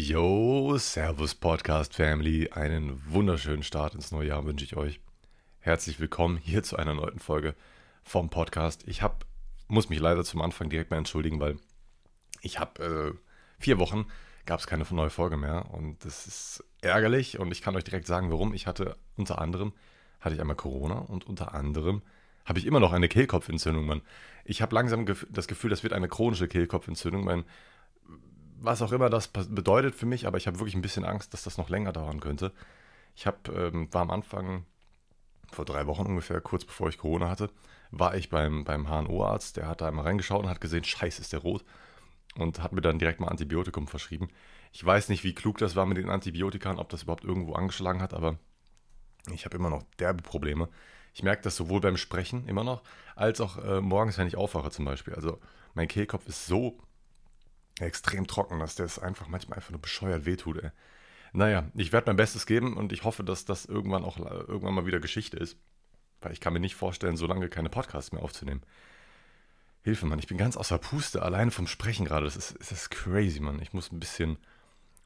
Yo, Servus Podcast Family, einen wunderschönen Start ins neue Jahr wünsche ich euch. Herzlich willkommen hier zu einer neuen Folge vom Podcast. Ich habe, muss mich leider zum Anfang direkt mal entschuldigen, weil ich habe äh, vier Wochen gab es keine neue Folge mehr und das ist ärgerlich und ich kann euch direkt sagen, warum. Ich hatte unter anderem hatte ich einmal Corona und unter anderem habe ich immer noch eine Kehlkopfentzündung, Mann. Ich habe langsam das Gefühl, das wird eine chronische Kehlkopfentzündung. Mein was auch immer das bedeutet für mich, aber ich habe wirklich ein bisschen Angst, dass das noch länger dauern könnte. Ich hab, ähm, war am Anfang, vor drei Wochen ungefähr, kurz bevor ich Corona hatte, war ich beim, beim HNO-Arzt, der hat da einmal reingeschaut und hat gesehen, scheiße, ist der rot und hat mir dann direkt mal Antibiotikum verschrieben. Ich weiß nicht, wie klug das war mit den Antibiotika ob das überhaupt irgendwo angeschlagen hat, aber ich habe immer noch derbe Probleme. Ich merke das sowohl beim Sprechen immer noch, als auch äh, morgens, wenn ich aufwache zum Beispiel. Also mein Kehlkopf ist so extrem trocken, dass das einfach manchmal einfach nur bescheuert wehtut, ey. Naja, ich werde mein Bestes geben und ich hoffe, dass das irgendwann auch irgendwann mal wieder Geschichte ist. Weil ich kann mir nicht vorstellen, so lange keine Podcasts mehr aufzunehmen. Hilfe, Mann, ich bin ganz außer Puste, alleine vom Sprechen gerade. Das ist, das ist crazy, Mann. Ich muss ein bisschen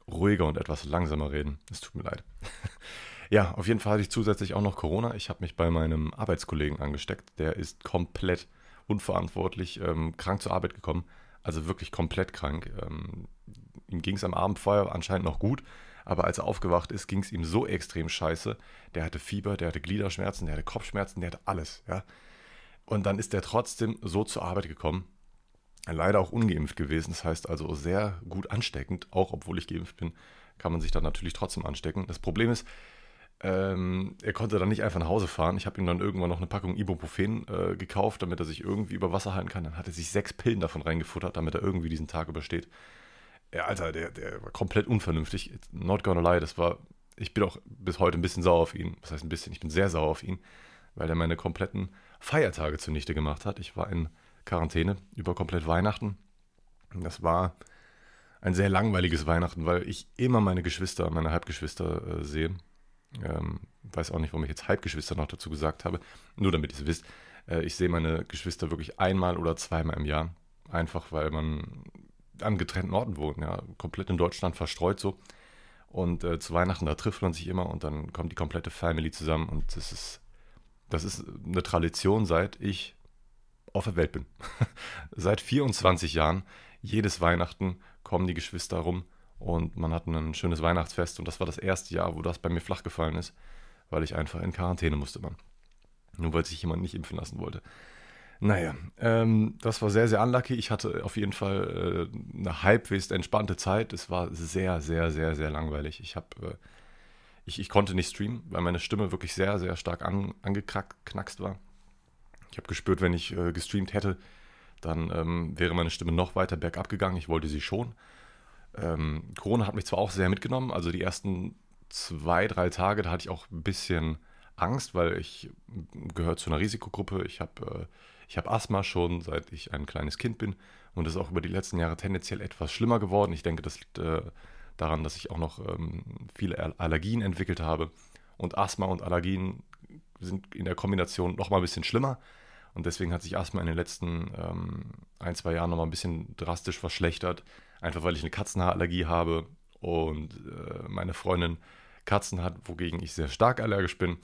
ruhiger und etwas langsamer reden. Es tut mir leid. ja, auf jeden Fall hatte ich zusätzlich auch noch Corona. Ich habe mich bei meinem Arbeitskollegen angesteckt. Der ist komplett unverantwortlich ähm, krank zur Arbeit gekommen also wirklich komplett krank. Ähm, ihm ging es am Abend vorher anscheinend noch gut, aber als er aufgewacht ist, ging es ihm so extrem scheiße. Der hatte Fieber, der hatte Gliederschmerzen, der hatte Kopfschmerzen, der hatte alles, ja. Und dann ist der trotzdem so zur Arbeit gekommen. Leider auch ungeimpft gewesen, das heißt also sehr gut ansteckend. Auch obwohl ich geimpft bin, kann man sich dann natürlich trotzdem anstecken. Das Problem ist, ähm, er konnte dann nicht einfach nach Hause fahren. Ich habe ihm dann irgendwann noch eine Packung Ibuprofen äh, gekauft, damit er sich irgendwie über Wasser halten kann. Dann hat er sich sechs Pillen davon reingefuttert, damit er irgendwie diesen Tag übersteht. Ja, Alter, der, der war komplett unvernünftig. Not gonna lie, das war. Ich bin auch bis heute ein bisschen sauer auf ihn. Was heißt ein bisschen? Ich bin sehr sauer auf ihn, weil er meine kompletten Feiertage zunichte gemacht hat. Ich war in Quarantäne über komplett Weihnachten. Das war ein sehr langweiliges Weihnachten, weil ich immer meine Geschwister, meine Halbgeschwister äh, sehe. Ähm, weiß auch nicht, warum ich jetzt Halbgeschwister noch dazu gesagt habe. Nur damit ihr es wisst. Äh, ich sehe meine Geschwister wirklich einmal oder zweimal im Jahr. Einfach weil man an getrennten Orten wohnt, ja, komplett in Deutschland verstreut so. Und äh, zu Weihnachten, da trifft man sich immer und dann kommt die komplette Family zusammen und das ist, das ist eine Tradition, seit ich auf der Welt bin. seit 24 Jahren, jedes Weihnachten kommen die Geschwister rum und man hat ein schönes Weihnachtsfest und das war das erste Jahr, wo das bei mir flach gefallen ist, weil ich einfach in Quarantäne musste, man. Nur weil sich jemand nicht impfen lassen wollte. Naja, ähm, das war sehr, sehr unlucky. Ich hatte auf jeden Fall äh, eine halbwegs entspannte Zeit. Es war sehr, sehr, sehr, sehr langweilig. Ich habe, äh, ich, ich konnte nicht streamen, weil meine Stimme wirklich sehr, sehr stark an, angeknackst war. Ich habe gespürt, wenn ich äh, gestreamt hätte, dann ähm, wäre meine Stimme noch weiter bergab gegangen. Ich wollte sie schon. Ähm, Corona hat mich zwar auch sehr mitgenommen, also die ersten zwei, drei Tage, da hatte ich auch ein bisschen Angst, weil ich gehöre zu einer Risikogruppe. Ich habe äh, hab Asthma schon, seit ich ein kleines Kind bin und das ist auch über die letzten Jahre tendenziell etwas schlimmer geworden. Ich denke, das liegt äh, daran, dass ich auch noch ähm, viele Allergien entwickelt habe und Asthma und Allergien sind in der Kombination noch mal ein bisschen schlimmer. Und deswegen hat sich Asthma in den letzten ähm, ein, zwei Jahren noch mal ein bisschen drastisch verschlechtert. Einfach weil ich eine Katzenhaarallergie habe und äh, meine Freundin Katzen hat, wogegen ich sehr stark allergisch bin.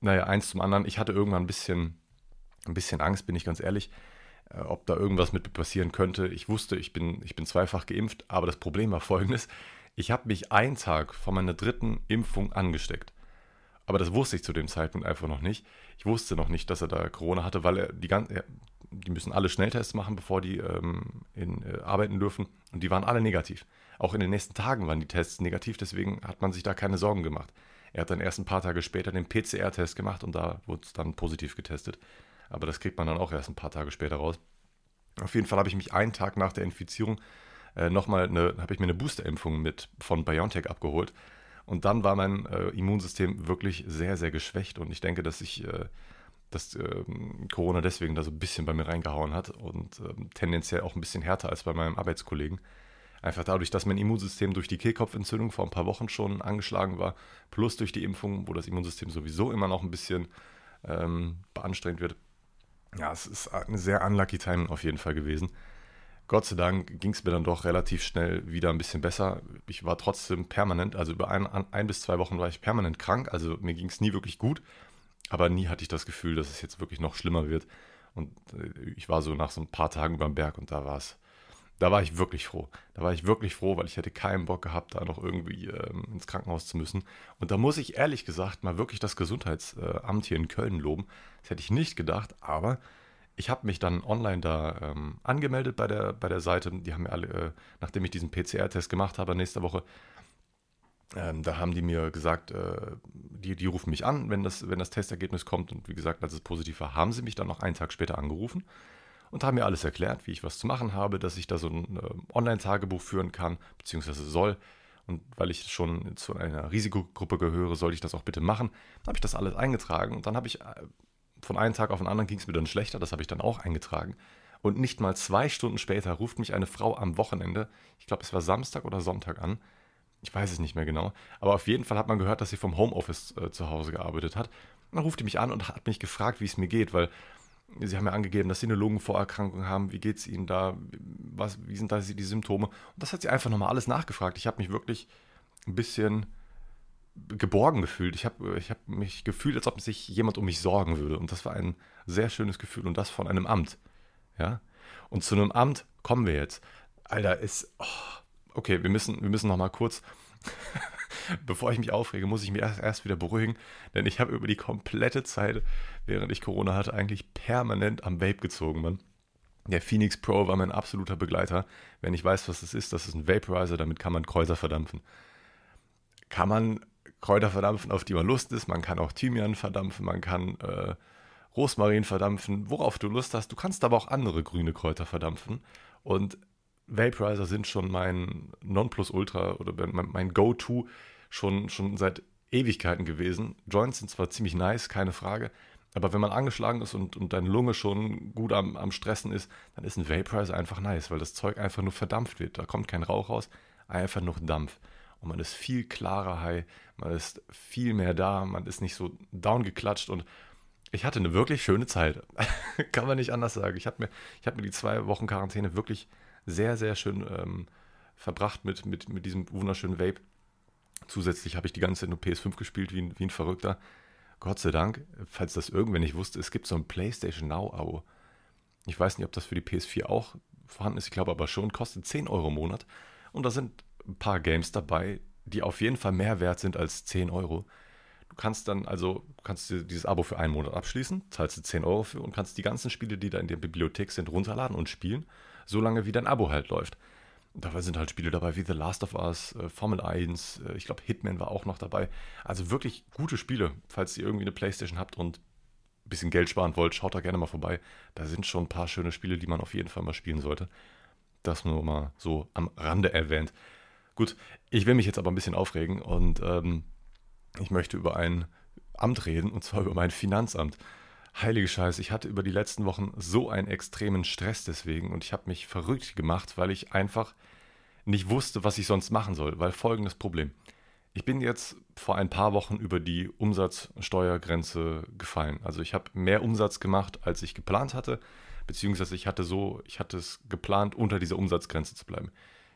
Naja, eins zum anderen. Ich hatte irgendwann ein bisschen, ein bisschen Angst, bin ich ganz ehrlich, äh, ob da irgendwas mit passieren könnte. Ich wusste, ich bin, ich bin zweifach geimpft, aber das Problem war folgendes. Ich habe mich einen Tag vor meiner dritten Impfung angesteckt. Aber das wusste ich zu dem Zeitpunkt einfach noch nicht. Ich wusste noch nicht, dass er da Corona hatte, weil er die ganze, die müssen alle Schnelltests machen, bevor die ähm, in, äh, arbeiten dürfen. Und die waren alle negativ. Auch in den nächsten Tagen waren die Tests negativ, deswegen hat man sich da keine Sorgen gemacht. Er hat dann erst ein paar Tage später den PCR-Test gemacht und da wurde es dann positiv getestet. Aber das kriegt man dann auch erst ein paar Tage später raus. Auf jeden Fall habe ich mich einen Tag nach der Infizierung äh, nochmal habe ich mir eine Boosterimpfung mit von BioNTech abgeholt. Und dann war mein äh, Immunsystem wirklich sehr, sehr geschwächt. Und ich denke, dass ich äh, dass ähm, Corona deswegen da so ein bisschen bei mir reingehauen hat und ähm, tendenziell auch ein bisschen härter als bei meinem Arbeitskollegen. Einfach dadurch, dass mein Immunsystem durch die Kehlkopfentzündung vor ein paar Wochen schon angeschlagen war, plus durch die Impfung, wo das Immunsystem sowieso immer noch ein bisschen ähm, beanstrengt wird. Ja, es ist eine sehr unlucky Time auf jeden Fall gewesen. Gott sei Dank ging es mir dann doch relativ schnell wieder ein bisschen besser. Ich war trotzdem permanent, also über ein, ein bis zwei Wochen war ich permanent krank. Also mir ging es nie wirklich gut, aber nie hatte ich das Gefühl, dass es jetzt wirklich noch schlimmer wird. Und äh, ich war so nach so ein paar Tagen über dem Berg und da war es da war ich wirklich froh. Da war ich wirklich froh, weil ich hätte keinen Bock gehabt, da noch irgendwie ähm, ins Krankenhaus zu müssen. Und da muss ich ehrlich gesagt mal wirklich das Gesundheitsamt hier in Köln loben. Das hätte ich nicht gedacht, aber ich habe mich dann online da ähm, angemeldet bei der, bei der Seite. Die haben mir alle, äh, nachdem ich diesen PCR-Test gemacht habe, nächste Woche, ähm, da haben die mir gesagt, äh, die, die rufen mich an, wenn das, wenn das Testergebnis kommt. Und wie gesagt, als es positiv war, haben sie mich dann noch einen Tag später angerufen und haben mir alles erklärt, wie ich was zu machen habe, dass ich da so ein äh, Online-Tagebuch führen kann, beziehungsweise soll. Und weil ich schon zu einer Risikogruppe gehöre, sollte ich das auch bitte machen. Dann habe ich das alles eingetragen und dann habe ich äh, von einem Tag auf den anderen ging es mir dann schlechter, das habe ich dann auch eingetragen. Und nicht mal zwei Stunden später ruft mich eine Frau am Wochenende, ich glaube es war Samstag oder Sonntag an, ich weiß es nicht mehr genau, aber auf jeden Fall hat man gehört, dass sie vom Homeoffice äh, zu Hause gearbeitet hat. Und dann ruft die mich an und hat mich gefragt, wie es mir geht, weil Sie haben ja angegeben, dass Sie eine Lungenvorerkrankung haben. Wie geht es Ihnen da? Was, wie sind da die Symptome? Und das hat sie einfach nochmal alles nachgefragt. Ich habe mich wirklich ein bisschen geborgen gefühlt. Ich habe ich hab mich gefühlt, als ob sich jemand um mich sorgen würde. Und das war ein sehr schönes Gefühl. Und das von einem Amt. Ja? Und zu einem Amt kommen wir jetzt. Alter, ist. Oh, okay, wir müssen, wir müssen nochmal kurz bevor ich mich aufrege, muss ich mich erst, erst wieder beruhigen, denn ich habe über die komplette Zeit, während ich Corona hatte, eigentlich permanent am Vape gezogen, Mann. Der Phoenix Pro war mein absoluter Begleiter. Wenn ich weiß, was das ist, das ist ein Vaporizer, damit kann man Kräuter verdampfen. Kann man Kräuter verdampfen, auf die man Lust ist. Man kann auch Thymian verdampfen, man kann äh, Rosmarin verdampfen, worauf du Lust hast. Du kannst aber auch andere grüne Kräuter verdampfen. Und Vaporizer sind schon mein Nonplusultra oder mein, mein Go-To schon, schon seit Ewigkeiten gewesen. Joints sind zwar ziemlich nice, keine Frage, aber wenn man angeschlagen ist und, und deine Lunge schon gut am, am Stressen ist, dann ist ein Vaporizer einfach nice, weil das Zeug einfach nur verdampft wird. Da kommt kein Rauch raus, einfach nur Dampf. Und man ist viel klarer high, man ist viel mehr da, man ist nicht so downgeklatscht und ich hatte eine wirklich schöne Zeit. Kann man nicht anders sagen. Ich habe mir, hab mir die zwei Wochen Quarantäne wirklich sehr, sehr schön ähm, verbracht mit, mit, mit diesem wunderschönen Vape. Zusätzlich habe ich die ganze Zeit nur PS5 gespielt, wie ein, wie ein Verrückter. Gott sei Dank, falls das irgendwer nicht wusste, es gibt so ein PlayStation Now-Abo. Ich weiß nicht, ob das für die PS4 auch vorhanden ist, ich glaube aber schon, kostet 10 Euro im Monat. Und da sind ein paar Games dabei, die auf jeden Fall mehr wert sind als 10 Euro. Du kannst dann also, du kannst dieses Abo für einen Monat abschließen, zahlst du 10 Euro für und kannst die ganzen Spiele, die da in der Bibliothek sind, runterladen und spielen solange wie dein Abo halt läuft. dabei sind halt Spiele dabei wie The Last of Us, äh, Formel 1, äh, ich glaube Hitman war auch noch dabei. Also wirklich gute Spiele. Falls ihr irgendwie eine Playstation habt und ein bisschen Geld sparen wollt, schaut da gerne mal vorbei. Da sind schon ein paar schöne Spiele, die man auf jeden Fall mal spielen sollte. Das nur mal so am Rande erwähnt. Gut, ich will mich jetzt aber ein bisschen aufregen und ähm, ich möchte über ein Amt reden, und zwar über mein Finanzamt. Heilige Scheiße, ich hatte über die letzten Wochen so einen extremen Stress deswegen und ich habe mich verrückt gemacht, weil ich einfach nicht wusste, was ich sonst machen soll. Weil folgendes Problem. Ich bin jetzt vor ein paar Wochen über die Umsatzsteuergrenze gefallen. Also ich habe mehr Umsatz gemacht, als ich geplant hatte, beziehungsweise ich hatte so, ich hatte es geplant, unter dieser Umsatzgrenze zu bleiben.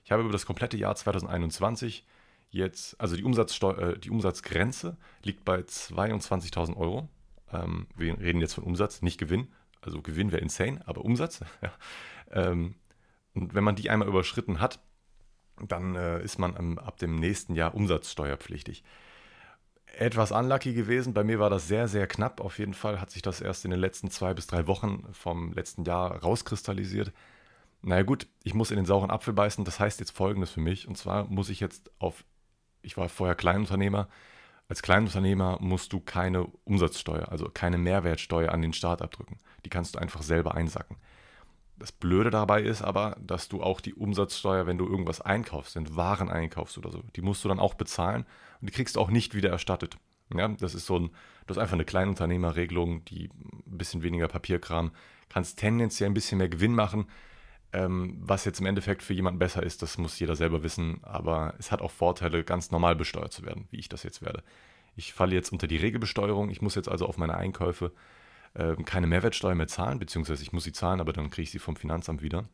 Ich habe über das komplette Jahr 2021 jetzt, also die, Umsatzsteu äh, die Umsatzgrenze liegt bei 22.000 Euro. Ähm, wir reden jetzt von Umsatz, nicht Gewinn. Also Gewinn wäre insane, aber Umsatz. Ja. Ähm, und wenn man die einmal überschritten hat, dann äh, ist man ähm, ab dem nächsten Jahr umsatzsteuerpflichtig. Etwas unlucky gewesen. Bei mir war das sehr, sehr knapp. Auf jeden Fall hat sich das erst in den letzten zwei bis drei Wochen vom letzten Jahr rauskristallisiert. Naja gut, ich muss in den sauren Apfel beißen. Das heißt jetzt Folgendes für mich. Und zwar muss ich jetzt auf, ich war vorher Kleinunternehmer, als Kleinunternehmer musst du keine Umsatzsteuer, also keine Mehrwertsteuer an den Staat abdrücken. Die kannst du einfach selber einsacken. Das Blöde dabei ist aber, dass du auch die Umsatzsteuer, wenn du irgendwas einkaufst, sind Waren einkaufst oder so, die musst du dann auch bezahlen und die kriegst du auch nicht wieder erstattet. Ja, das ist so ein, du hast einfach eine Kleinunternehmerregelung, die ein bisschen weniger Papierkram, kannst tendenziell ein bisschen mehr Gewinn machen. Ähm, was jetzt im Endeffekt für jemanden besser ist, das muss jeder selber wissen, aber es hat auch Vorteile, ganz normal besteuert zu werden, wie ich das jetzt werde. Ich falle jetzt unter die Regelbesteuerung, ich muss jetzt also auf meine Einkäufe äh, keine Mehrwertsteuer mehr zahlen, beziehungsweise ich muss sie zahlen, aber dann kriege ich sie vom Finanzamt wieder.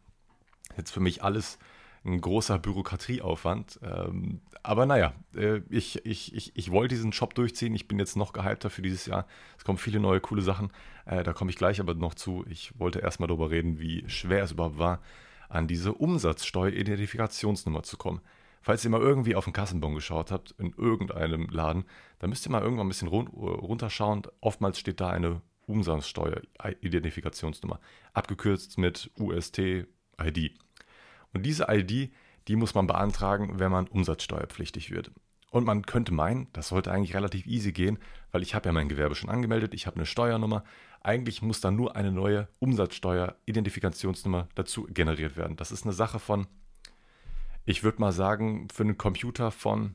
Jetzt für mich alles ein großer Bürokratieaufwand. Ähm, aber naja, äh, ich, ich, ich, ich wollte diesen Shop durchziehen. Ich bin jetzt noch gehypter für dieses Jahr. Es kommen viele neue, coole Sachen. Äh, da komme ich gleich aber noch zu. Ich wollte erstmal darüber reden, wie schwer es überhaupt war, an diese Umsatzsteueridentifikationsnummer zu kommen. Falls ihr mal irgendwie auf den Kassenbon geschaut habt, in irgendeinem Laden, dann müsst ihr mal irgendwann ein bisschen run runterschauen. Oftmals steht da eine Umsatzsteueridentifikationsnummer, abgekürzt mit UST-ID. Und diese ID, die muss man beantragen, wenn man umsatzsteuerpflichtig wird. Und man könnte meinen, das sollte eigentlich relativ easy gehen, weil ich habe ja mein Gewerbe schon angemeldet, ich habe eine Steuernummer. Eigentlich muss da nur eine neue Umsatzsteuer-Identifikationsnummer dazu generiert werden. Das ist eine Sache von, ich würde mal sagen, für einen Computer von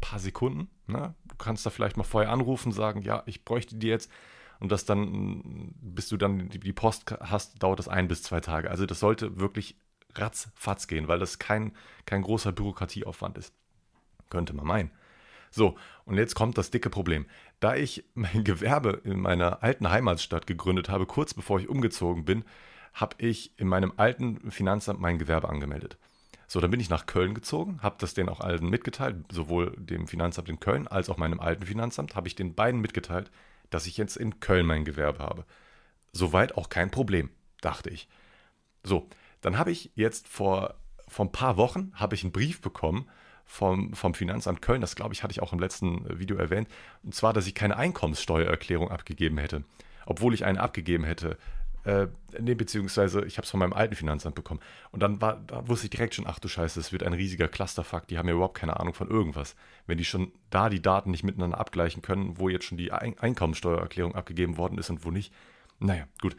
paar Sekunden. Ne? Du kannst da vielleicht mal vorher anrufen, sagen, ja, ich bräuchte die jetzt. Und das dann, bis du dann die Post hast, dauert das ein bis zwei Tage. Also das sollte wirklich ratzfatz gehen, weil das kein, kein großer Bürokratieaufwand ist. Könnte man meinen. So, und jetzt kommt das dicke Problem. Da ich mein Gewerbe in meiner alten Heimatstadt gegründet habe, kurz bevor ich umgezogen bin, habe ich in meinem alten Finanzamt mein Gewerbe angemeldet. So, dann bin ich nach Köln gezogen, habe das denen auch allen mitgeteilt, sowohl dem Finanzamt in Köln als auch meinem alten Finanzamt, habe ich den beiden mitgeteilt, dass ich jetzt in Köln mein Gewerbe habe. Soweit auch kein Problem, dachte ich. So, dann habe ich jetzt vor, vor ein paar Wochen habe ich einen Brief bekommen vom, vom Finanzamt Köln, das glaube ich, hatte ich auch im letzten Video erwähnt, und zwar, dass ich keine Einkommenssteuererklärung abgegeben hätte, obwohl ich eine abgegeben hätte. Äh, nee, beziehungsweise ich habe es von meinem alten Finanzamt bekommen. Und dann war, da wusste ich direkt schon, ach du Scheiße, es wird ein riesiger Clusterfuck, die haben ja überhaupt keine Ahnung von irgendwas. Wenn die schon da die Daten nicht miteinander abgleichen können, wo jetzt schon die ein Einkommenssteuererklärung abgegeben worden ist und wo nicht. Naja, gut.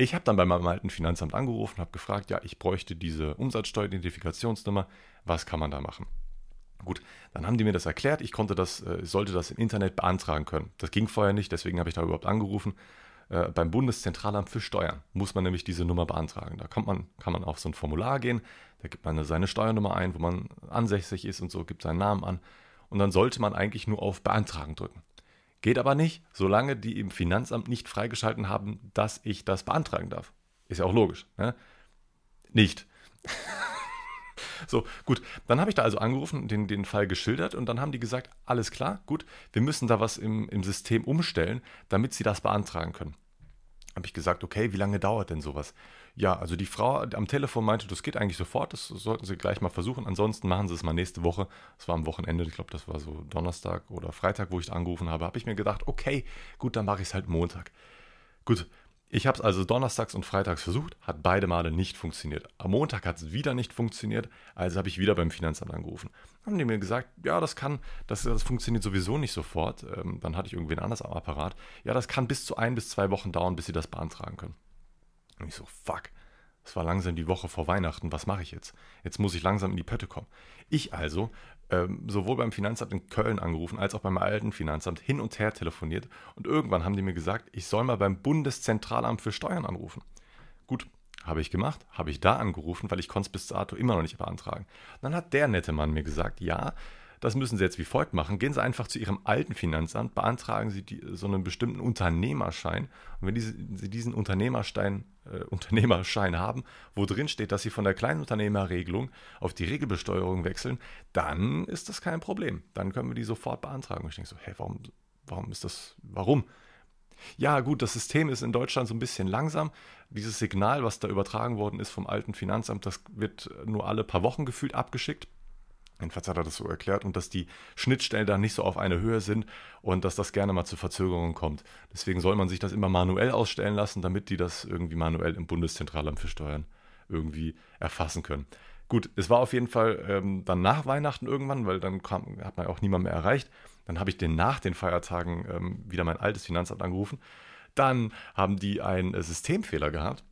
Ich habe dann bei meinem alten Finanzamt angerufen, habe gefragt, ja, ich bräuchte diese Umsatzsteueridentifikationsnummer, was kann man da machen? Gut, dann haben die mir das erklärt, ich konnte das, äh, sollte das im Internet beantragen können. Das ging vorher nicht, deswegen habe ich da überhaupt angerufen. Äh, beim Bundeszentralamt für Steuern muss man nämlich diese Nummer beantragen. Da kann man, kann man auf so ein Formular gehen, da gibt man seine Steuernummer ein, wo man ansässig ist und so, gibt seinen Namen an. Und dann sollte man eigentlich nur auf Beantragen drücken. Geht aber nicht, solange die im Finanzamt nicht freigeschalten haben, dass ich das beantragen darf. Ist ja auch logisch. Ne? Nicht. so, gut. Dann habe ich da also angerufen, den, den Fall geschildert und dann haben die gesagt, alles klar, gut, wir müssen da was im, im System umstellen, damit sie das beantragen können. Habe ich gesagt, okay, wie lange dauert denn sowas? Ja, also die Frau am Telefon meinte, das geht eigentlich sofort, das sollten Sie gleich mal versuchen. Ansonsten machen Sie es mal nächste Woche. Das war am Wochenende, ich glaube, das war so Donnerstag oder Freitag, wo ich angerufen habe. Habe ich mir gedacht, okay, gut, dann mache ich es halt Montag. Gut, ich habe es also donnerstags und freitags versucht, hat beide Male nicht funktioniert. Am Montag hat es wieder nicht funktioniert, also habe ich wieder beim Finanzamt angerufen. Haben die mir gesagt, ja, das kann, das, das funktioniert sowieso nicht sofort. Ähm, dann hatte ich irgendwie ein anderes Apparat. Ja, das kann bis zu ein bis zwei Wochen dauern, bis sie das beantragen können. Und ich so, fuck. Es war langsam die Woche vor Weihnachten, was mache ich jetzt? Jetzt muss ich langsam in die Pötte kommen. Ich also, ähm, sowohl beim Finanzamt in Köln angerufen, als auch beim alten Finanzamt hin und her telefoniert und irgendwann haben die mir gesagt, ich soll mal beim Bundeszentralamt für Steuern anrufen. Gut, habe ich gemacht, habe ich da angerufen, weil ich konnte es bis dato immer noch nicht beantragen. dann hat der nette Mann mir gesagt, ja, das müssen Sie jetzt wie folgt machen. Gehen Sie einfach zu Ihrem alten Finanzamt, beantragen Sie die, so einen bestimmten Unternehmerschein. Und wenn diese, Sie diesen Unternehmerschein, äh, Unternehmerschein haben, wo drin steht, dass Sie von der Kleinunternehmerregelung auf die Regelbesteuerung wechseln, dann ist das kein Problem. Dann können wir die sofort beantragen. Und ich denke so, hä, warum, warum ist das, warum? Ja, gut, das System ist in Deutschland so ein bisschen langsam. Dieses Signal, was da übertragen worden ist vom alten Finanzamt, das wird nur alle paar Wochen gefühlt abgeschickt. Jedenfalls hat er das so erklärt und dass die Schnittstellen da nicht so auf eine Höhe sind und dass das gerne mal zu Verzögerungen kommt. Deswegen soll man sich das immer manuell ausstellen lassen, damit die das irgendwie manuell im Bundeszentralamt für Steuern irgendwie erfassen können. Gut, es war auf jeden Fall ähm, dann nach Weihnachten irgendwann, weil dann kam, hat man auch niemand mehr erreicht. Dann habe ich den nach den Feiertagen ähm, wieder mein altes Finanzamt angerufen. Dann haben die einen äh, Systemfehler gehabt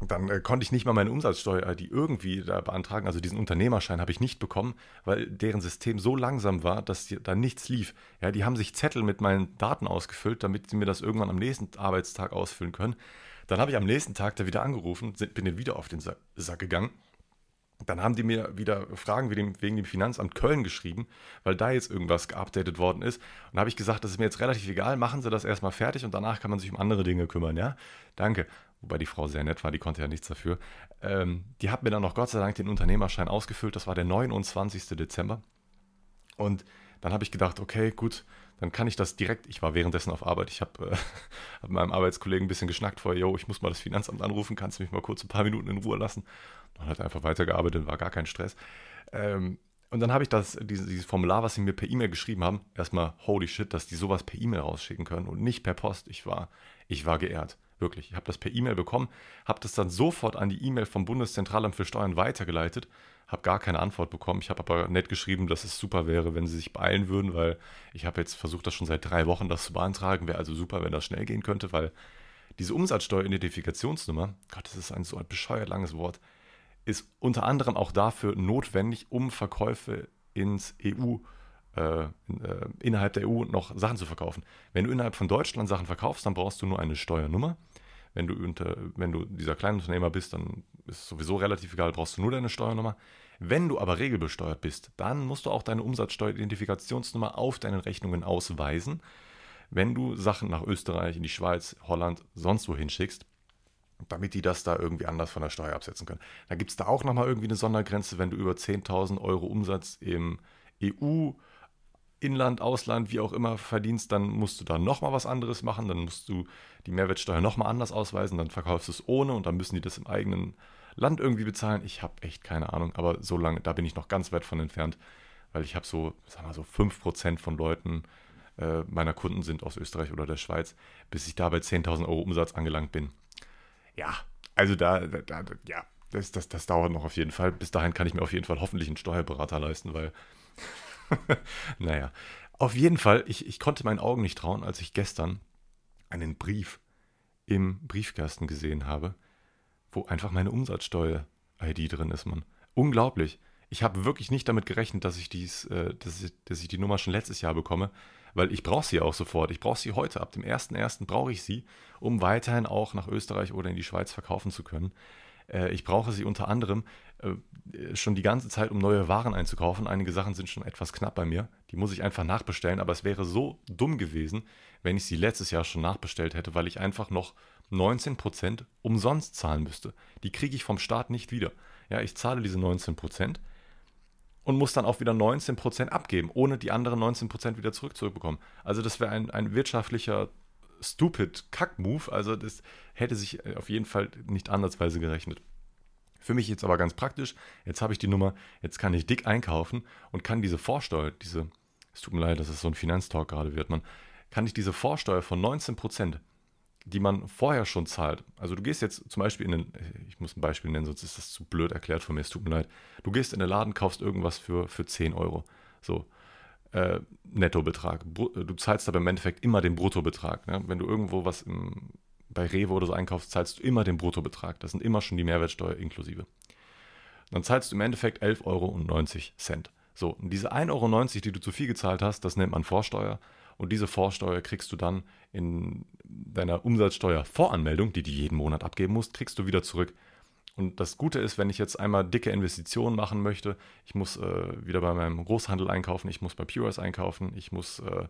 dann äh, konnte ich nicht mal meine Umsatzsteuer-ID irgendwie da beantragen. Also diesen Unternehmerschein habe ich nicht bekommen, weil deren System so langsam war, dass die, da nichts lief. Ja, die haben sich Zettel mit meinen Daten ausgefüllt, damit sie mir das irgendwann am nächsten Arbeitstag ausfüllen können. Dann habe ich am nächsten Tag da wieder angerufen, bin dann wieder auf den Sack gegangen dann haben die mir wieder Fragen wegen dem, Finanzamt Köln geschrieben, weil da jetzt irgendwas geupdatet worden ist. Und habe ich gesagt, das ist mir jetzt relativ egal, machen Sie das erstmal fertig und danach kann man sich um andere Dinge kümmern, ja? Danke. Wobei die Frau sehr nett war, die konnte ja nichts dafür. Ähm, die hat mir dann noch Gott sei Dank den Unternehmerschein ausgefüllt. Das war der 29. Dezember. Und dann habe ich gedacht, okay, gut, dann kann ich das direkt. Ich war währenddessen auf Arbeit. Ich habe äh, hab meinem Arbeitskollegen ein bisschen geschnackt vorher, yo, ich muss mal das Finanzamt anrufen, kannst du mich mal kurz ein paar Minuten in Ruhe lassen? Dann hat einfach weitergearbeitet, war gar kein Stress. Ähm, und dann habe ich das, dieses, dieses, Formular, was sie mir per E-Mail geschrieben haben, erstmal holy shit, dass die sowas per E-Mail rausschicken können und nicht per Post. Ich war, ich war geehrt. Wirklich. Ich habe das per E-Mail bekommen, habe das dann sofort an die E-Mail vom Bundeszentralamt für Steuern weitergeleitet, habe gar keine Antwort bekommen. Ich habe aber nett geschrieben, dass es super wäre, wenn sie sich beeilen würden, weil ich habe jetzt versucht, das schon seit drei Wochen das zu beantragen. Wäre also super, wenn das schnell gehen könnte, weil diese Umsatzsteueridentifikationsnummer, Gott, das ist ein so ein bescheuert langes Wort, ist unter anderem auch dafür notwendig, um Verkäufe ins EU, äh, äh, innerhalb der EU noch Sachen zu verkaufen. Wenn du innerhalb von Deutschland Sachen verkaufst, dann brauchst du nur eine Steuernummer. Wenn du, unter, wenn du dieser Kleinunternehmer bist, dann ist es sowieso relativ egal, brauchst du nur deine Steuernummer. Wenn du aber regelbesteuert bist, dann musst du auch deine Umsatzsteueridentifikationsnummer auf deinen Rechnungen ausweisen. Wenn du Sachen nach Österreich, in die Schweiz, Holland, sonst wohin schickst, damit die das da irgendwie anders von der Steuer absetzen können. Da gibt es da auch nochmal irgendwie eine Sondergrenze, wenn du über 10.000 Euro Umsatz im EU, Inland, Ausland, wie auch immer verdienst, dann musst du da nochmal was anderes machen, dann musst du die Mehrwertsteuer nochmal anders ausweisen, dann verkaufst du es ohne und dann müssen die das im eigenen Land irgendwie bezahlen. Ich habe echt keine Ahnung, aber so lange, da bin ich noch ganz weit von entfernt, weil ich habe so, sagen wir so 5% von Leuten äh, meiner Kunden sind aus Österreich oder der Schweiz, bis ich da bei 10.000 Euro Umsatz angelangt bin ja, also da, da, da ja, das, das, das dauert noch auf jeden Fall. Bis dahin kann ich mir auf jeden Fall hoffentlich einen Steuerberater leisten, weil, naja, auf jeden Fall, ich, ich konnte meinen Augen nicht trauen, als ich gestern einen Brief im Briefkasten gesehen habe, wo einfach meine Umsatzsteuer-ID drin ist, Mann. Unglaublich. Ich habe wirklich nicht damit gerechnet, dass ich dies, äh, dass, ich, dass ich die Nummer schon letztes Jahr bekomme weil ich brauche sie auch sofort. Ich brauche sie heute. Ab dem 1.1. brauche ich sie, um weiterhin auch nach Österreich oder in die Schweiz verkaufen zu können. Äh, ich brauche sie unter anderem äh, schon die ganze Zeit, um neue Waren einzukaufen. Einige Sachen sind schon etwas knapp bei mir. Die muss ich einfach nachbestellen. Aber es wäre so dumm gewesen, wenn ich sie letztes Jahr schon nachbestellt hätte, weil ich einfach noch 19% umsonst zahlen müsste. Die kriege ich vom Staat nicht wieder. Ja, ich zahle diese 19% und muss dann auch wieder 19% abgeben, ohne die anderen 19% wieder zurückzubekommen. Also das wäre ein, ein wirtschaftlicher stupid Kack-Move. Also das hätte sich äh, auf jeden Fall nicht ansatzweise gerechnet. Für mich jetzt aber ganz praktisch. Jetzt habe ich die Nummer, jetzt kann ich dick einkaufen und kann diese Vorsteuer, diese, es tut mir leid, dass es so ein Finanztalk gerade wird, man, kann ich diese Vorsteuer von 19% die man vorher schon zahlt. Also du gehst jetzt zum Beispiel in den, ich muss ein Beispiel nennen, sonst ist das zu blöd erklärt von mir, es tut mir leid. Du gehst in den Laden, kaufst irgendwas für, für 10 Euro. So, äh, Nettobetrag. Du zahlst aber im Endeffekt immer den Bruttobetrag. Ne? Wenn du irgendwo was im, bei Rewe oder so einkaufst, zahlst du immer den Bruttobetrag. Das sind immer schon die Mehrwertsteuer inklusive. Dann zahlst du im Endeffekt 11,90 Euro. So, und diese 1,90 Euro, die du zu viel gezahlt hast, das nennt man Vorsteuer. Und diese Vorsteuer kriegst du dann in deiner Umsatzsteuervoranmeldung, die du jeden Monat abgeben musst, kriegst du wieder zurück. Und das Gute ist, wenn ich jetzt einmal dicke Investitionen machen möchte, ich muss äh, wieder bei meinem Großhandel einkaufen, ich muss bei Pures einkaufen, ich muss äh,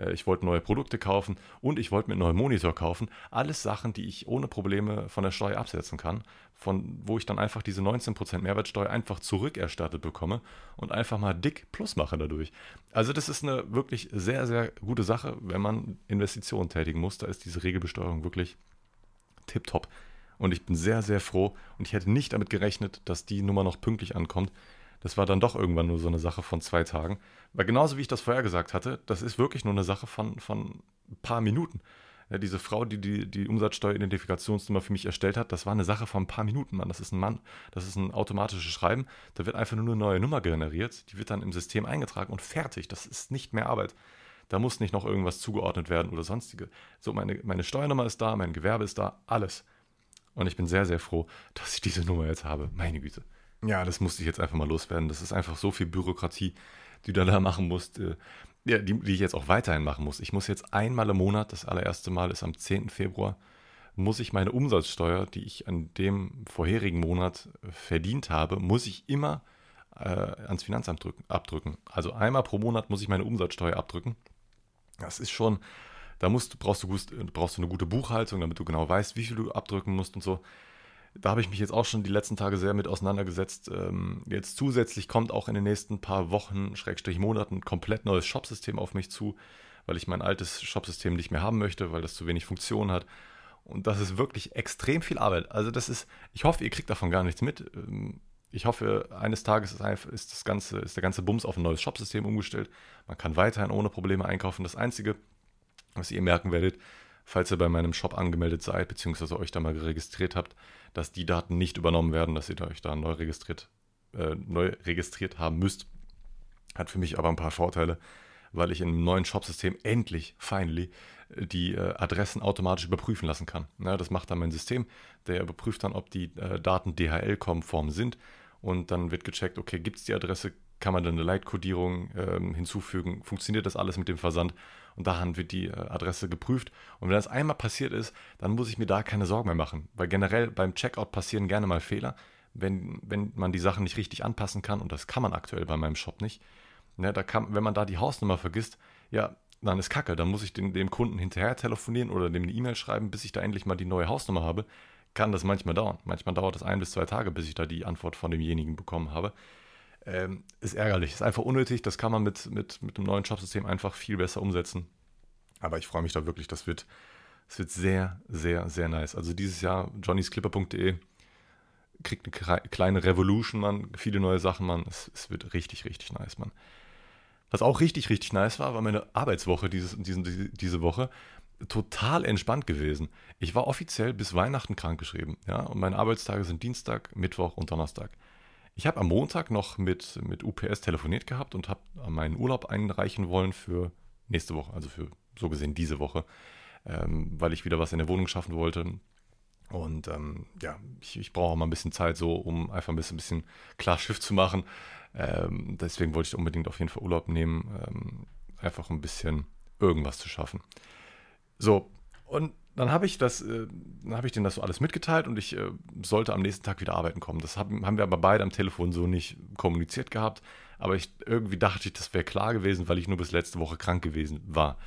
äh, ich wollte neue Produkte kaufen und ich wollte mir einen neuen Monitor kaufen. Alles Sachen, die ich ohne Probleme von der Steuer absetzen kann, von wo ich dann einfach diese 19% Mehrwertsteuer einfach zurückerstattet bekomme und einfach mal dick Plus mache dadurch. Also das ist eine wirklich sehr, sehr gute Sache, wenn man Investitionen tätigen muss. Da ist diese Regelbesteuerung wirklich tipptopp. Und ich bin sehr, sehr froh und ich hätte nicht damit gerechnet, dass die Nummer noch pünktlich ankommt. Das war dann doch irgendwann nur so eine Sache von zwei Tagen. Weil genauso wie ich das vorher gesagt hatte, das ist wirklich nur eine Sache von, von ein paar Minuten. Ja, diese Frau, die, die die Umsatzsteueridentifikationsnummer für mich erstellt hat, das war eine Sache von ein paar Minuten, Mann. Das ist ein Mann, das ist ein automatisches Schreiben. Da wird einfach nur eine neue Nummer generiert, die wird dann im System eingetragen und fertig. Das ist nicht mehr Arbeit. Da muss nicht noch irgendwas zugeordnet werden oder sonstige. So, meine, meine Steuernummer ist da, mein Gewerbe ist da, alles. Und ich bin sehr, sehr froh, dass ich diese Nummer jetzt habe. Meine Güte. Ja, das musste ich jetzt einfach mal loswerden. Das ist einfach so viel Bürokratie, die du da machen musst, äh, ja, die, die ich jetzt auch weiterhin machen muss. Ich muss jetzt einmal im Monat, das allererste Mal ist am 10. Februar, muss ich meine Umsatzsteuer, die ich an dem vorherigen Monat verdient habe, muss ich immer äh, ans Finanzamt drücken, abdrücken. Also einmal pro Monat muss ich meine Umsatzsteuer abdrücken. Das ist schon Da musst, brauchst, du, brauchst du eine gute Buchhaltung, damit du genau weißt, wie viel du abdrücken musst und so. Da habe ich mich jetzt auch schon die letzten Tage sehr mit auseinandergesetzt. Ähm, jetzt zusätzlich kommt auch in den nächsten paar Wochen, Schrägstrich Monaten, ein komplett neues Shopsystem auf mich zu, weil ich mein altes Shopsystem nicht mehr haben möchte, weil das zu wenig Funktion hat. Und das ist wirklich extrem viel Arbeit. Also das ist, ich hoffe, ihr kriegt davon gar nichts mit. Ähm, ich hoffe, eines Tages ist, das ganze, ist der ganze Bums auf ein neues Shopsystem umgestellt. Man kann weiterhin ohne Probleme einkaufen. Das Einzige, was ihr merken werdet, falls ihr bei meinem Shop angemeldet seid, beziehungsweise euch da mal registriert habt, dass die Daten nicht übernommen werden, dass ihr euch da neu registriert, äh, neu registriert haben müsst. Hat für mich aber ein paar Vorteile, weil ich einem neuen Shopsystem endlich, finally, die äh, Adressen automatisch überprüfen lassen kann. Ja, das macht dann mein System, der überprüft dann, ob die äh, Daten DHL-konform sind und dann wird gecheckt, okay, gibt es die Adresse, kann man dann eine Leitkodierung ähm, hinzufügen, funktioniert das alles mit dem Versand und daran wird die äh, Adresse geprüft. Und wenn das einmal passiert ist, dann muss ich mir da keine Sorgen mehr machen, weil generell beim Checkout passieren gerne mal Fehler, wenn, wenn man die Sachen nicht richtig anpassen kann und das kann man aktuell bei meinem Shop nicht. Ja, da kann, wenn man da die Hausnummer vergisst, ja, dann ist Kacke. Dann muss ich den, dem Kunden hinterher telefonieren oder dem eine E-Mail schreiben, bis ich da endlich mal die neue Hausnummer habe kann das manchmal dauern. Manchmal dauert es ein bis zwei Tage, bis ich da die Antwort von demjenigen bekommen habe. Ähm, ist ärgerlich, ist einfach unnötig. Das kann man mit, mit, mit einem neuen Shopsystem einfach viel besser umsetzen. Aber ich freue mich da wirklich. Das wird, das wird sehr, sehr, sehr nice. Also dieses Jahr johnnysclipper.de kriegt eine kleine Revolution, man. Viele neue Sachen, man. Es, es wird richtig, richtig nice, man. Was auch richtig, richtig nice war, war meine Arbeitswoche dieses, diese, diese Woche total entspannt gewesen. Ich war offiziell bis Weihnachten krankgeschrieben. Ja, und meine Arbeitstage sind Dienstag, Mittwoch und Donnerstag. Ich habe am Montag noch mit, mit UPS telefoniert gehabt und habe meinen Urlaub einreichen wollen für nächste Woche, also für so gesehen diese Woche, ähm, weil ich wieder was in der Wohnung schaffen wollte. Und ähm, ja, ich, ich brauche mal ein bisschen Zeit so, um einfach ein bisschen, ein bisschen klar Schiff zu machen. Ähm, deswegen wollte ich unbedingt auf jeden Fall Urlaub nehmen, ähm, einfach ein bisschen irgendwas zu schaffen. So, und dann habe ich das, äh, dann habe ich denen das so alles mitgeteilt und ich äh, sollte am nächsten Tag wieder arbeiten kommen. Das haben, haben wir aber beide am Telefon so nicht kommuniziert gehabt. Aber ich, irgendwie dachte ich, das wäre klar gewesen, weil ich nur bis letzte Woche krank gewesen war.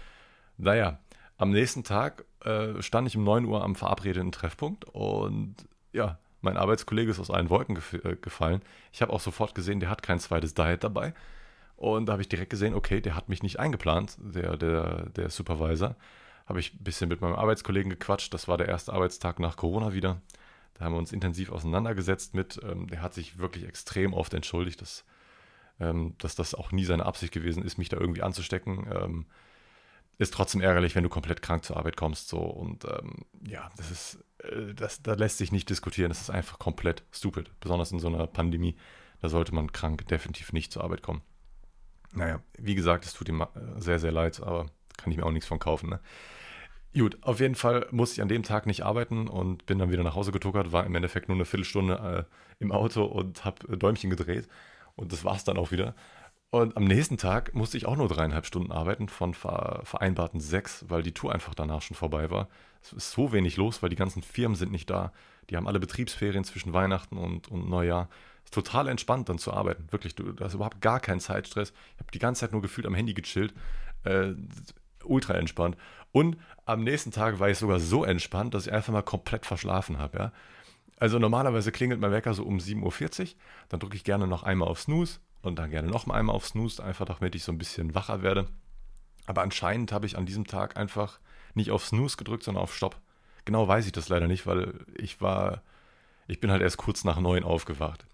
Naja, am nächsten Tag äh, stand ich um 9 Uhr am verabredeten Treffpunkt und ja, mein Arbeitskollege ist aus allen Wolken gef äh, gefallen. Ich habe auch sofort gesehen, der hat kein zweites Diet dabei. Und da habe ich direkt gesehen, okay, der hat mich nicht eingeplant, der, der, der Supervisor habe ich ein bisschen mit meinem Arbeitskollegen gequatscht. Das war der erste Arbeitstag nach Corona wieder. Da haben wir uns intensiv auseinandergesetzt mit. Ähm, der hat sich wirklich extrem oft entschuldigt, dass, ähm, dass das auch nie seine Absicht gewesen ist, mich da irgendwie anzustecken. Ähm, ist trotzdem ärgerlich, wenn du komplett krank zur Arbeit kommst. So. Und ähm, ja, das ist, äh, das, da lässt sich nicht diskutieren. Das ist einfach komplett stupid. Besonders in so einer Pandemie. Da sollte man krank definitiv nicht zur Arbeit kommen. Naja, wie gesagt, es tut ihm äh, sehr, sehr leid, aber kann ich mir auch nichts von kaufen. Ne? Gut, auf jeden Fall musste ich an dem Tag nicht arbeiten und bin dann wieder nach Hause getuckert, war im Endeffekt nur eine Viertelstunde äh, im Auto und habe äh, Däumchen gedreht und das war es dann auch wieder. Und am nächsten Tag musste ich auch nur dreieinhalb Stunden arbeiten von vereinbarten sechs, weil die Tour einfach danach schon vorbei war. Es ist so wenig los, weil die ganzen Firmen sind nicht da. Die haben alle Betriebsferien zwischen Weihnachten und, und Neujahr. Es ist total entspannt dann zu arbeiten. Wirklich, du hast überhaupt gar keinen Zeitstress. Ich habe die ganze Zeit nur gefühlt am Handy gechillt. Äh, ultra entspannt. Und am nächsten Tag war ich sogar so entspannt, dass ich einfach mal komplett verschlafen habe. Ja? Also normalerweise klingelt mein Wecker so um 7.40 Uhr. Dann drücke ich gerne noch einmal auf Snooze und dann gerne noch einmal auf Snooze, einfach damit ich so ein bisschen wacher werde. Aber anscheinend habe ich an diesem Tag einfach nicht auf Snooze gedrückt, sondern auf Stopp. Genau weiß ich das leider nicht, weil ich war, ich bin halt erst kurz nach neun aufgewacht.